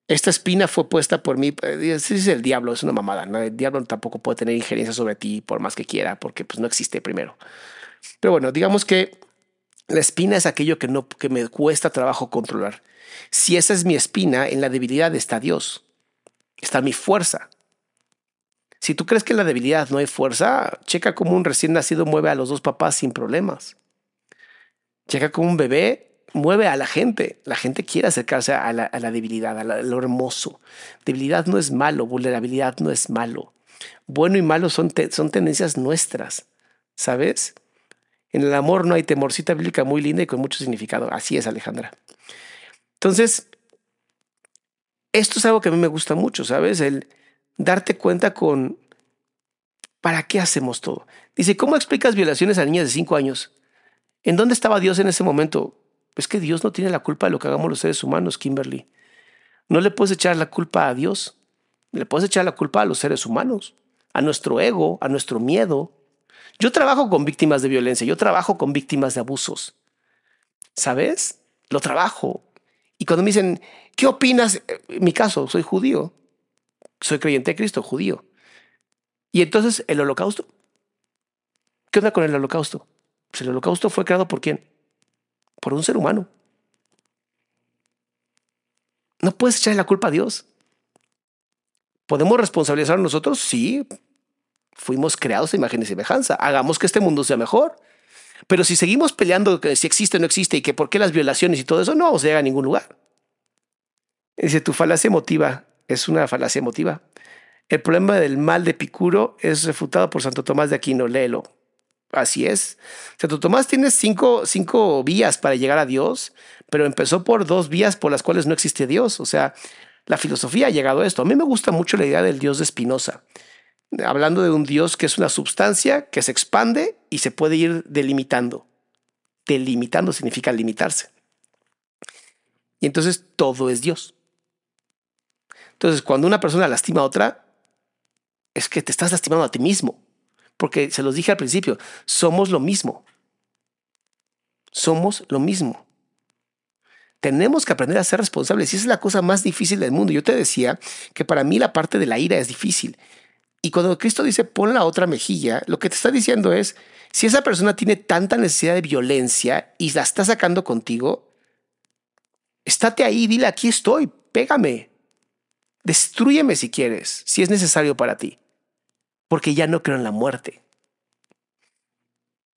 Esta espina fue puesta por mí. Eh, ese es el diablo, es una mamada. El diablo tampoco puede tener injerencia sobre ti por más que quiera, porque pues no existe primero. Pero bueno, digamos que la espina es aquello que, no, que me cuesta trabajo controlar. Si esa es mi espina, en la debilidad está Dios. Está mi fuerza. Si tú crees que en la debilidad no hay fuerza, checa como un recién nacido mueve a los dos papás sin problemas. Checa como un bebé mueve a la gente. La gente quiere acercarse a la, debilidad, a, lo hermoso. Debilidad no es malo, vulnerabilidad no es malo. Bueno y malo son, son tendencias nuestras, ¿sabes? En el amor no hay temorcita bíblica muy linda y con mucho significado. Así es, Alejandra. Entonces, esto es algo que a mí me gusta mucho, ¿sabes? El darte cuenta con ¿para qué hacemos todo? Dice, ¿cómo explicas violaciones a niñas de 5 años? ¿En dónde estaba Dios en ese momento? Es que Dios no tiene la culpa de lo que hagamos los seres humanos, Kimberly. No le puedes echar la culpa a Dios. Le puedes echar la culpa a los seres humanos, a nuestro ego, a nuestro miedo. Yo trabajo con víctimas de violencia, yo trabajo con víctimas de abusos. ¿Sabes? Lo trabajo. Y cuando me dicen, ¿qué opinas? En mi caso, soy judío. Soy creyente de Cristo, judío. Y entonces, ¿el holocausto? ¿Qué onda con el holocausto? Pues el holocausto fue creado por quién? Por un ser humano. No puedes echarle la culpa a Dios. ¿Podemos responsabilizar a nosotros? Sí. Fuimos creados a imagen y semejanza. Hagamos que este mundo sea mejor. Pero si seguimos peleando que si existe o no existe y que por qué las violaciones y todo eso, no vamos a llegar a ningún lugar. Dice, tu falacia emotiva es una falacia emotiva. El problema del mal de Picuro es refutado por Santo Tomás de Aquino. Léelo. Así es. Santo Tomás tiene cinco, cinco vías para llegar a Dios, pero empezó por dos vías por las cuales no existe Dios. O sea, la filosofía ha llegado a esto. A mí me gusta mucho la idea del Dios de Spinoza, hablando de un Dios que es una sustancia que se expande y se puede ir delimitando. Delimitando significa limitarse. Y entonces todo es Dios. Entonces, cuando una persona lastima a otra, es que te estás lastimando a ti mismo. Porque se los dije al principio, somos lo mismo. Somos lo mismo. Tenemos que aprender a ser responsables y esa es la cosa más difícil del mundo. Yo te decía que para mí la parte de la ira es difícil. Y cuando Cristo dice pon la otra mejilla, lo que te está diciendo es, si esa persona tiene tanta necesidad de violencia y la está sacando contigo, estate ahí, dile aquí estoy, pégame, destruyeme si quieres, si es necesario para ti, porque ya no creo en la muerte.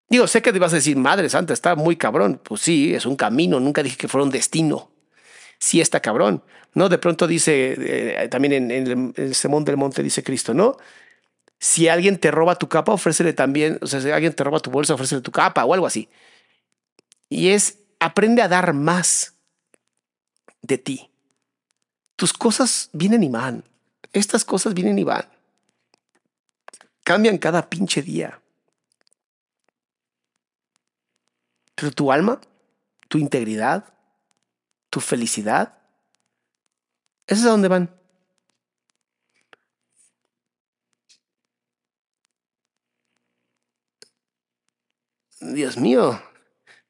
Digo, sé que te vas a decir, Madre Santa, está muy cabrón. Pues sí, es un camino, nunca dije que fuera un destino. Sí está cabrón. ¿No? De pronto dice, eh, también en, en, el Sermón del Monte dice Cristo, ¿no? Si alguien te roba tu capa, ofrécele también, o sea, si alguien te roba tu bolsa, ofrécele tu capa o algo así. Y es, aprende a dar más de ti. Tus cosas vienen y van. Estas cosas vienen y van. Cambian cada pinche día. Pero tu alma, tu integridad, tu felicidad, ¿eso es a dónde van? Dios mío,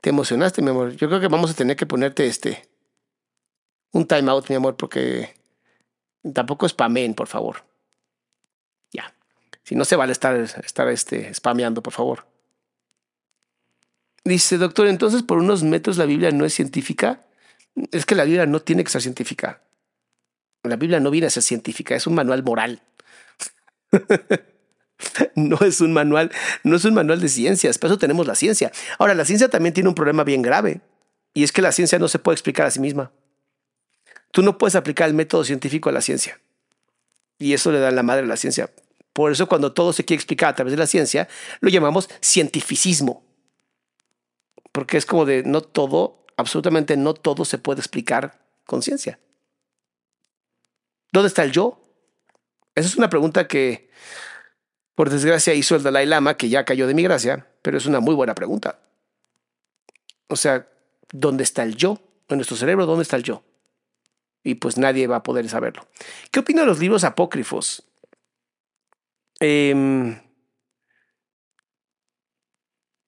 te emocionaste, mi amor. Yo creo que vamos a tener que ponerte este un time out, mi amor, porque tampoco spamen, por favor. Si no se vale estar, estar este, spameando, por favor. Dice, doctor, entonces por unos metros la Biblia no es científica. Es que la Biblia no tiene que ser científica. La Biblia no viene a ser científica, es un manual moral. no es un manual, no es un manual de ciencias, por eso tenemos la ciencia. Ahora, la ciencia también tiene un problema bien grave, y es que la ciencia no se puede explicar a sí misma. Tú no puedes aplicar el método científico a la ciencia. Y eso le da la madre a la ciencia. Por eso cuando todo se quiere explicar a través de la ciencia, lo llamamos cientificismo porque es como de no todo, absolutamente no todo se puede explicar con ciencia. ¿Dónde está el yo? Esa es una pregunta que, por desgracia, hizo el Dalai Lama, que ya cayó de mi gracia, pero es una muy buena pregunta. O sea, ¿dónde está el yo? En nuestro cerebro, ¿dónde está el yo? Y pues nadie va a poder saberlo. ¿Qué opina de los libros apócrifos? Eh,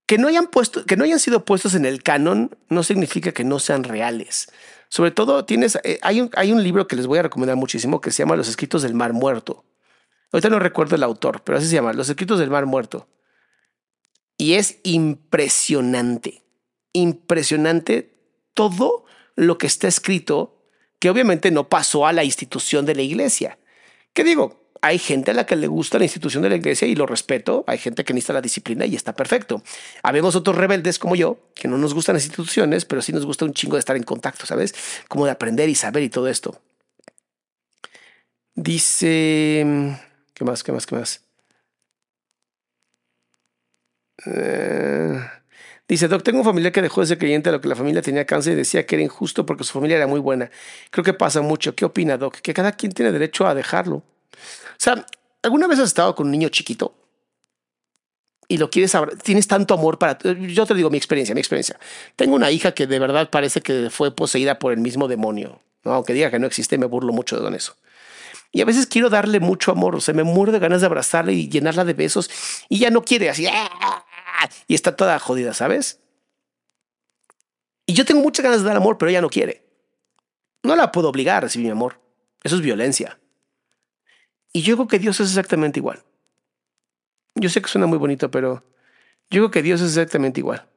que no hayan puesto, que no hayan sido puestos en el canon no significa que no sean reales. Sobre todo tienes, eh, hay, un, hay un libro que les voy a recomendar muchísimo que se llama Los Escritos del Mar Muerto. Ahorita no recuerdo el autor, pero así se llama, Los Escritos del Mar Muerto. Y es impresionante, impresionante todo lo que está escrito, que obviamente no pasó a la institución de la iglesia. ¿Qué digo? Hay gente a la que le gusta la institución de la iglesia y lo respeto. Hay gente que necesita la disciplina y está perfecto. Habemos otros rebeldes como yo que no nos gustan las instituciones, pero sí nos gusta un chingo de estar en contacto, ¿sabes? Como de aprender y saber y todo esto. Dice, ¿qué más? ¿Qué más? ¿Qué más? Eh, dice, Doc, tengo un familiar que dejó de ser creyente a lo que la familia tenía cáncer y decía que era injusto porque su familia era muy buena. Creo que pasa mucho. ¿Qué opina, Doc? Que cada quien tiene derecho a dejarlo. O sea, ¿alguna vez has estado con un niño chiquito? Y lo quieres saber, tienes tanto amor para... Yo te digo mi experiencia, mi experiencia. Tengo una hija que de verdad parece que fue poseída por el mismo demonio. Aunque diga que no existe, me burlo mucho de eso. Y a veces quiero darle mucho amor, o sea, me muero de ganas de abrazarle y llenarla de besos y ya no quiere así. ¡ah! Y está toda jodida, ¿sabes? Y yo tengo muchas ganas de dar amor, pero ella no quiere. No la puedo obligar a recibir mi amor. Eso es violencia. Y yo creo que Dios es exactamente igual. Yo sé que suena muy bonito, pero Yo creo que Dios es exactamente igual.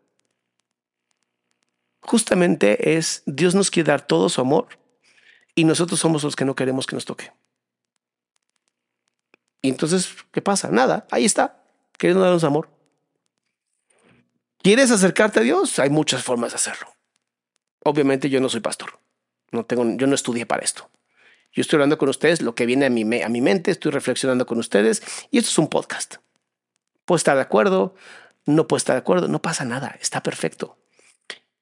Justamente es, Dios nos quiere dar todo su amor y nosotros somos los que no queremos que nos toque. Y entonces, ¿qué pasa? Nada, ahí está, queriendo darnos amor. ¿Quieres acercarte a Dios? Hay muchas formas de hacerlo. Obviamente yo no soy pastor. No tengo, yo no estudié para esto. Yo estoy hablando con ustedes lo que viene a mi, a mi mente, estoy reflexionando con ustedes y esto es un podcast. Puedo estar de acuerdo, no puedo estar de acuerdo, no pasa nada, está perfecto.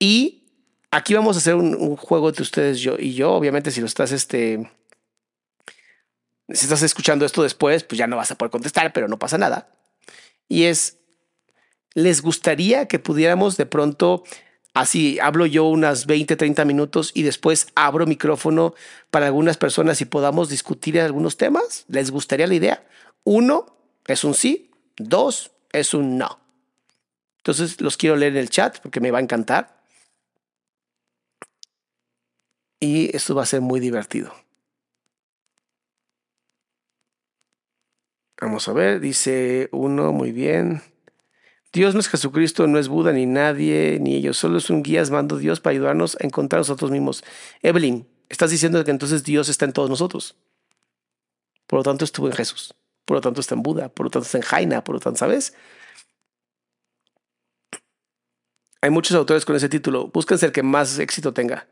Y aquí vamos a hacer un, juego entre ustedes yo y yo. Obviamente, si lo estás, este, si estás escuchando esto después, pues ya no vas a poder contestar, pero no pasa nada. Y es, ¿les gustaría que pudiéramos de pronto, así hablo yo unas 20, 30 minutos y después abro micrófono para algunas personas y podamos discutir algunos temas? ¿Les gustaría la idea? Uno es un sí, dos es un no. Entonces los quiero leer en el chat porque me va a encantar. Y esto va a ser muy divertido. Vamos a ver, dice uno, muy bien. Dios no es Jesucristo, no es Buda, ni nadie, ni ellos. Solo es un guía, mando Dios para ayudarnos a encontrar nosotros mismos. Evelyn, estás diciendo que entonces Dios está en todos nosotros. Por lo tanto, estuvo en Jesús. Por lo tanto, está en Buda. Por lo tanto, está en Jaina. Por lo tanto, ¿sabes? Hay muchos autores con ese título. Búsquense el que más éxito tenga.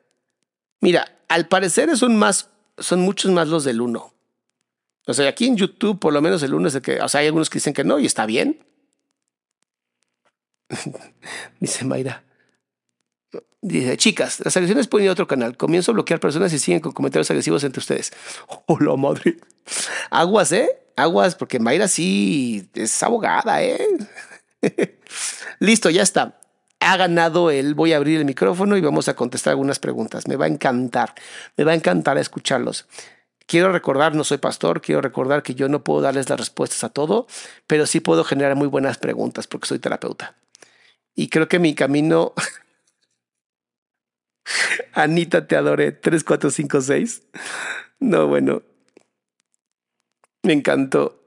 Mira, al parecer son más, son muchos más los del uno. O sea, aquí en YouTube, por lo menos el uno es el que, o sea, hay algunos que dicen que no y está bien. Dice Mayra. Dice, chicas, las agresiones pueden ir a otro canal. Comienzo a bloquear personas y siguen con comentarios agresivos entre ustedes. Hola, madre. Aguas, ¿eh? Aguas, porque Mayra sí es abogada, ¿eh? Listo, ya está ha ganado él. Voy a abrir el micrófono y vamos a contestar algunas preguntas. Me va a encantar, me va a encantar escucharlos. Quiero recordar, no soy pastor, quiero recordar que yo no puedo darles las respuestas a todo, pero sí puedo generar muy buenas preguntas porque soy terapeuta. Y creo que mi camino... Anita, te adoré. 3, 4, 5, 6. No, bueno. Me encantó.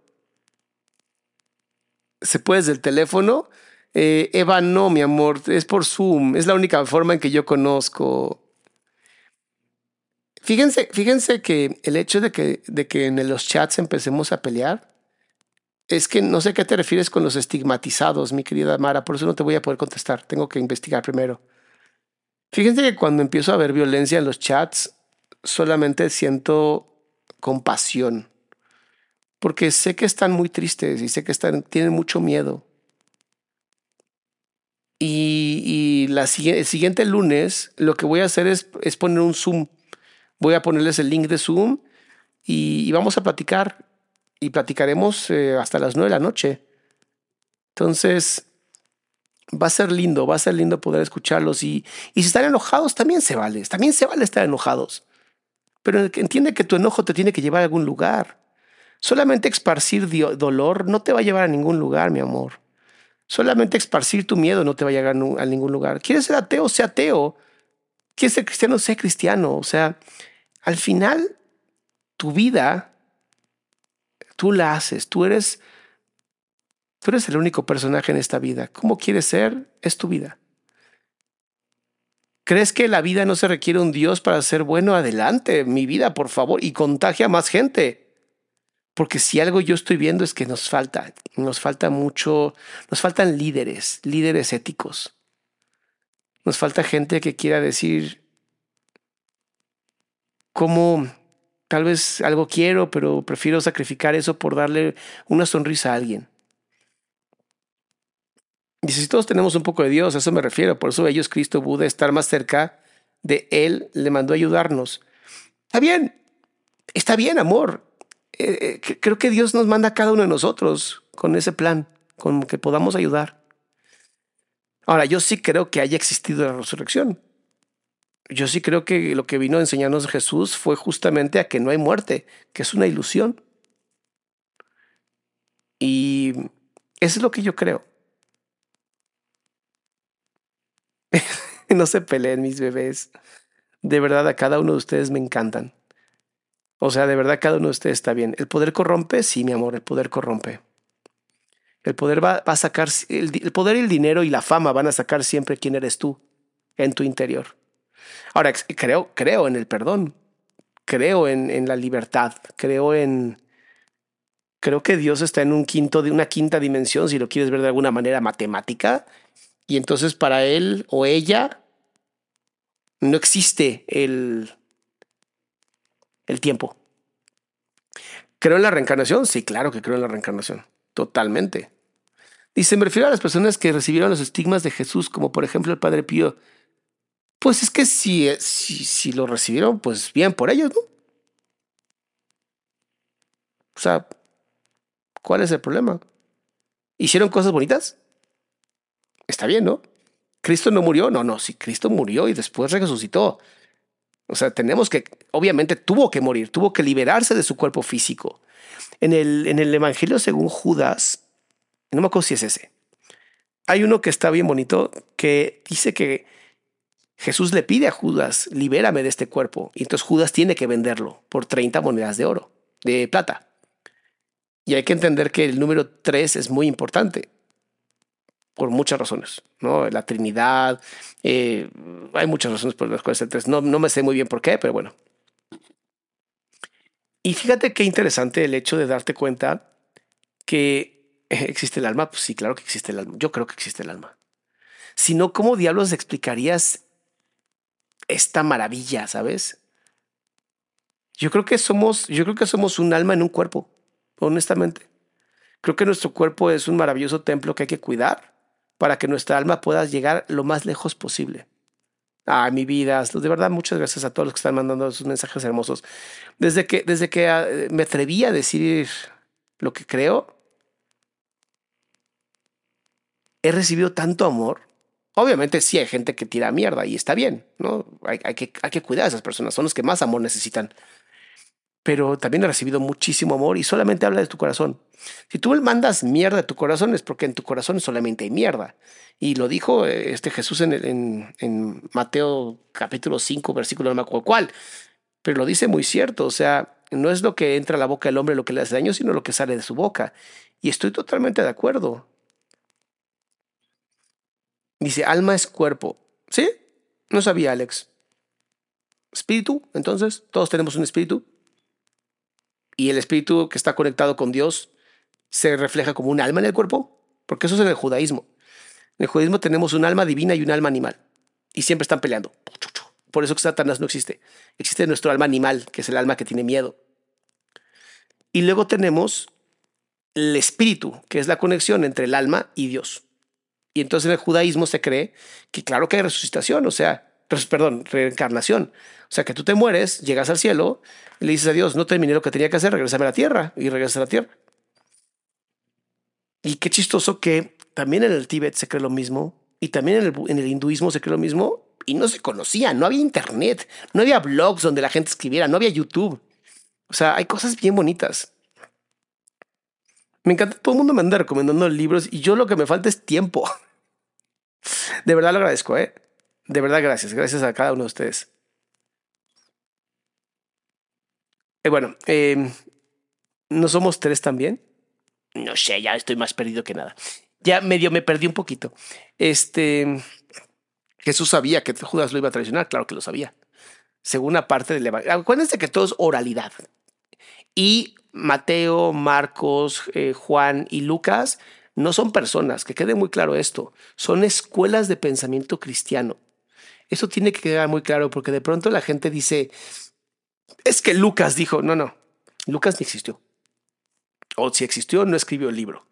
¿Se puede desde el teléfono? Eh, Eva, no, mi amor, es por Zoom. Es la única forma en que yo conozco. Fíjense, fíjense que el hecho de que, de que en los chats empecemos a pelear es que no sé qué te refieres con los estigmatizados, mi querida Mara, por eso no te voy a poder contestar. Tengo que investigar primero. Fíjense que cuando empiezo a ver violencia en los chats, solamente siento compasión. Porque sé que están muy tristes y sé que están, tienen mucho miedo. Y, la, el siguiente lunes lo que voy a hacer es, poner un Zoom. Voy a ponerles el link de Zoom y, vamos a platicar. Y platicaremos eh, hasta las nueve de la noche. Entonces, va a ser lindo, va a ser lindo poder escucharlos. Y, y si están enojados, también se vale. También se vale estar enojados. Pero entiende que tu enojo te tiene que llevar a algún lugar. Solamente esparcir dolor no te va a llevar a ningún lugar, mi amor. Solamente esparcir tu miedo no te va a llegar a ningún lugar. ¿Quieres ser ateo? Sea ateo. ¿Quieres ser cristiano? Sea cristiano. O sea, al final, tu vida, tú la haces. Tú eres, tú eres el único personaje en esta vida. ¿Cómo quieres ser? Es tu vida. ¿Crees que la vida no se requiere un Dios para ser bueno? Adelante, mi vida, por favor, y contagia a más gente. Porque si algo yo estoy viendo es que nos falta, nos falta mucho, nos faltan líderes, líderes éticos. Nos falta gente que quiera decir cómo tal vez algo quiero, pero prefiero sacrificar eso por darle una sonrisa a alguien. Y si todos tenemos un poco de Dios, a eso me refiero. Por eso ellos, Cristo, Buda, estar más cerca de Él, le mandó ayudarnos. Está bien, está bien, amor. Eh, eh, creo que Dios nos manda a cada uno de nosotros con ese plan, con que podamos ayudar. Ahora, yo sí creo que haya existido la resurrección. Yo sí creo que lo que vino a enseñarnos Jesús fue justamente a que no hay muerte, que es una ilusión. Y eso es lo que yo creo. no se peleen mis bebés. De verdad, a cada uno de ustedes me encantan. O sea, de verdad cada uno de ustedes está bien. ¿El poder corrompe? Sí, mi amor, el poder corrompe. El poder va, a sacar, el, poder, el dinero y la fama van a sacar siempre quién eres tú en tu interior. Ahora, creo, creo en el perdón, creo en, en la libertad, creo en, creo que Dios está en un quinto, de una quinta dimensión, si lo quieres ver de alguna manera matemática, y entonces para él o ella no existe el, el tiempo. ¿Creo en la reencarnación? Sí, claro que creo en la reencarnación. Totalmente. Dice, me refiero a las personas que recibieron los estigmas de Jesús, como por ejemplo el Padre Pío. Pues es que si, si, si lo recibieron, pues bien por ellos, ¿no? O sea, ¿cuál es el problema? ¿Hicieron cosas bonitas? Está bien, ¿no? ¿Cristo no murió? No, no, sí, Cristo murió y después resucitó. O sea, tenemos que, obviamente tuvo que morir, tuvo que liberarse de su cuerpo físico. En el, en el Evangelio según Judas, no me acuerdo si es ese, hay uno que está bien bonito que dice que Jesús le pide a Judas, libérame de este cuerpo. Y entonces Judas tiene que venderlo por 30 monedas de oro, de plata. Y hay que entender que el número 3 es muy importante por muchas razones, ¿no? La Trinidad, eh, hay muchas razones por las cuales el 3, no, no me sé muy bien por qué, pero bueno. Y fíjate qué interesante el hecho de darte cuenta que existe el alma. Pues sí, claro que existe el alma. Yo creo que existe el alma. Si no, ¿cómo diablos explicarías esta maravilla, sabes? Yo creo que somos, yo creo que somos un alma en un cuerpo, honestamente. Creo que nuestro cuerpo es un maravilloso templo que hay que cuidar para que nuestra alma pueda llegar lo más lejos posible. Ah, mi vida, de verdad, muchas gracias a todos los que están mandando sus mensajes hermosos. Desde que, desde que ah, me atreví a decir lo que creo, he recibido tanto amor. Obviamente sí hay gente que tira mierda y está bien, ¿no? Hay, que, hay que cuidar a esas personas, son los que más amor necesitan pero también he recibido muchísimo amor y solamente habla de tu corazón. Si tú mandas mierda de tu corazón es porque en tu corazón solamente hay mierda. Y lo dijo eh, este Jesús en, en, en Mateo capítulo 5, versículo no me acuerdo cuál, pero lo dice muy cierto, o sea, no es lo que entra a la boca del hombre lo que le hace daño, sino lo que sale de su boca. Y estoy totalmente de acuerdo. Dice, alma es cuerpo. ¿Sí? No sabía, Alex. ¿Espíritu? Entonces, todos tenemos un espíritu y el espíritu que está conectado con Dios se refleja como un alma en el cuerpo, porque eso es en el judaísmo. En el judaísmo tenemos un alma divina y un alma animal, y siempre están peleando. Por eso que Satanás no existe. Existe nuestro alma animal, que es el alma que tiene miedo. Y luego tenemos el espíritu, que es la conexión entre el alma y Dios. Y entonces en el judaísmo se cree que claro que hay resucitación, o sea, perdón, reencarnación. O sea, que tú te mueres, llegas al cielo y le dices a Dios, no terminé lo que tenía que hacer, regresame a la tierra y regresas a la tierra. Y qué chistoso que también en el Tíbet se cree lo mismo y también en el, en el hinduismo se cree lo mismo y no se conocía, no había internet, no había blogs donde la gente escribiera, no había YouTube. O sea, hay cosas bien bonitas. Me encanta, todo el mundo me anda recomendando libros y yo lo que me falta es tiempo. De verdad lo agradezco, ¿eh? De verdad, gracias. Gracias a cada uno de ustedes. Eh, bueno, em, ¿no somos tres también? No sé, ya estoy más perdido que nada. Ya medio me perdí un poquito. Este. Jesús sabía que Judas lo iba a traicionar, claro que lo sabía. Según una parte del Evangelio. Acuérdense que todo es oralidad. Y Mateo, Marcos, eh, Juan y Lucas no son personas, que quede muy claro esto, son escuelas de pensamiento cristiano. Eso tiene que quedar muy claro porque de pronto la gente dice, es que Lucas dijo, no, no, Lucas ni existió. O si existió, no escribió el libro.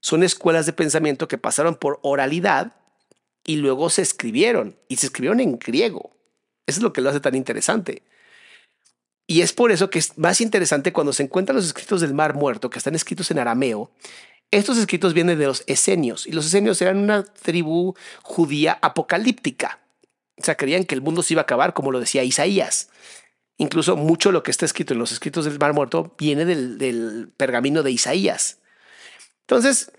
Son escuelas de pensamiento que pasaron por oralidad y luego se escribieron y se escribieron en griego. Eso es lo que lo hace tan interesante. Y es por eso que es más interesante cuando se encuentran los escritos del Mar Muerto, que están escritos en arameo. Estos escritos vienen de los esenios, y los esenios eran una tribu judía apocalíptica. O sea, creían que el mundo se iba a acabar, como lo decía Isaías. Incluso mucho de lo que está escrito en los escritos del Mar Muerto viene del, del pergamino de Isaías. Entonces,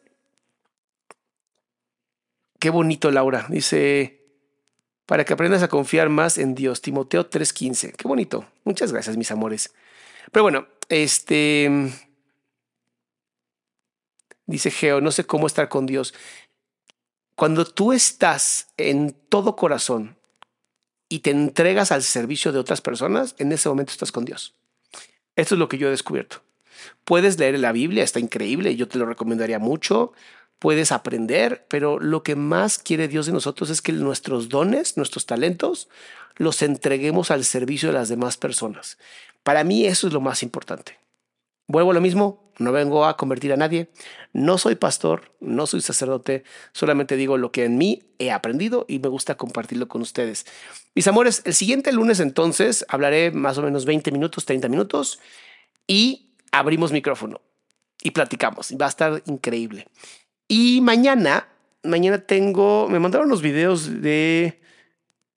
qué bonito, Laura. Dice, para que aprendas a confiar más en Dios. Timoteo 3:15. Qué bonito. Muchas gracias, mis amores. Pero bueno, este... Dice Geo, no sé cómo estar con Dios. Cuando tú estás en todo corazón y te entregas al servicio de otras personas, en ese momento estás con Dios. Esto es lo que yo he descubierto. Puedes leer la Biblia, está increíble, yo te lo recomendaría mucho. Puedes aprender, pero lo que más quiere Dios de nosotros es que nuestros dones, nuestros talentos, los entreguemos al servicio de las demás personas. Para mí eso es lo más importante. Vuelvo a lo mismo, no vengo a convertir a nadie, no soy pastor, no soy sacerdote, solamente digo lo que en mí he aprendido y me gusta compartirlo con ustedes. Mis amores, el siguiente lunes entonces hablaré más o menos 20 minutos, 30 minutos y abrimos micrófono y platicamos. Va a estar increíble. Y mañana, mañana tengo, me mandaron unos videos de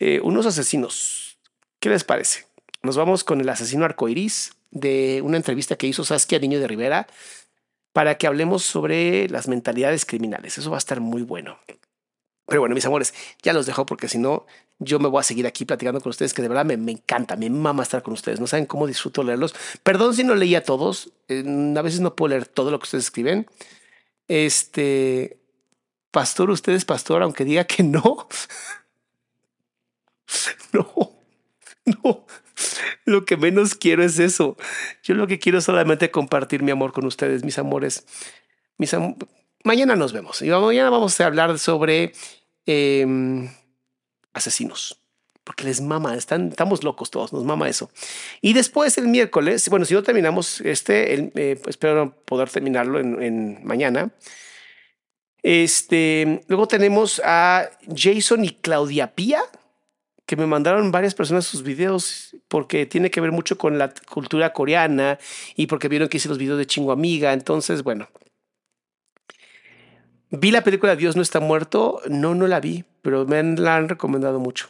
eh, unos asesinos. ¿Qué les parece? Nos vamos con el asesino arcoiris de una entrevista que hizo Saskia Niño de Rivera para que hablemos sobre las mentalidades criminales. Eso va a estar muy bueno. Pero bueno, mis amores, ya los dejo porque si no, yo me voy a seguir aquí platicando con ustedes, que de verdad me, me, encanta, me mama estar con ustedes. No saben cómo disfruto leerlos. Perdón si no leí a todos. a veces no puedo leer todo lo que ustedes escriben. Este, pastor, usted es pastor, aunque diga que no. no, no. Lo que menos quiero es eso. Yo lo que quiero es solamente compartir mi amor con ustedes, mis amores. Mis mañana nos vemos. Y mañana vamos a hablar sobre em, asesinos. Porque les mama, están, estamos locos todos, nos mama eso. Y después el miércoles, bueno, si no terminamos este, eh, espero poder terminarlo en, en mañana. Este, luego tenemos a Jason y Claudia Pía que me mandaron varias personas sus videos porque tiene que ver mucho con la cultura coreana y porque vieron que hice los videos de Chingo Amiga. Entonces, bueno. Vi la película Dios no está muerto. No, no la vi, pero me la han recomendado mucho.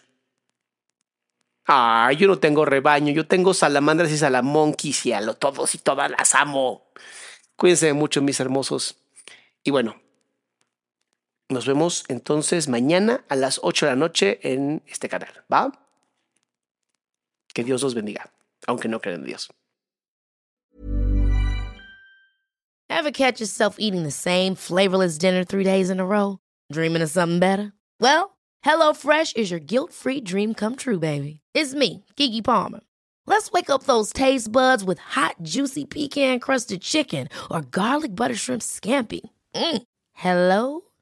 Ah, yo no tengo rebaño, yo tengo salamandras y salamonquis y a lo todos y todas las amo. Cuídense mucho, mis hermosos. Y bueno, nos vemos entonces mañana a las 8 de la noche en este canal, ¿va? Que Dios los bendiga, aunque no crean en Dios. Ever catch yourself eating the same flavorless dinner three days in a row? Dreaming of something better? Well, HelloFresh is your guilt-free dream come true, baby. It's me, Kiki Palmer. Let's wake up those taste buds with hot, juicy pecan-crusted chicken or garlic butter shrimp scampi. Mm. Hello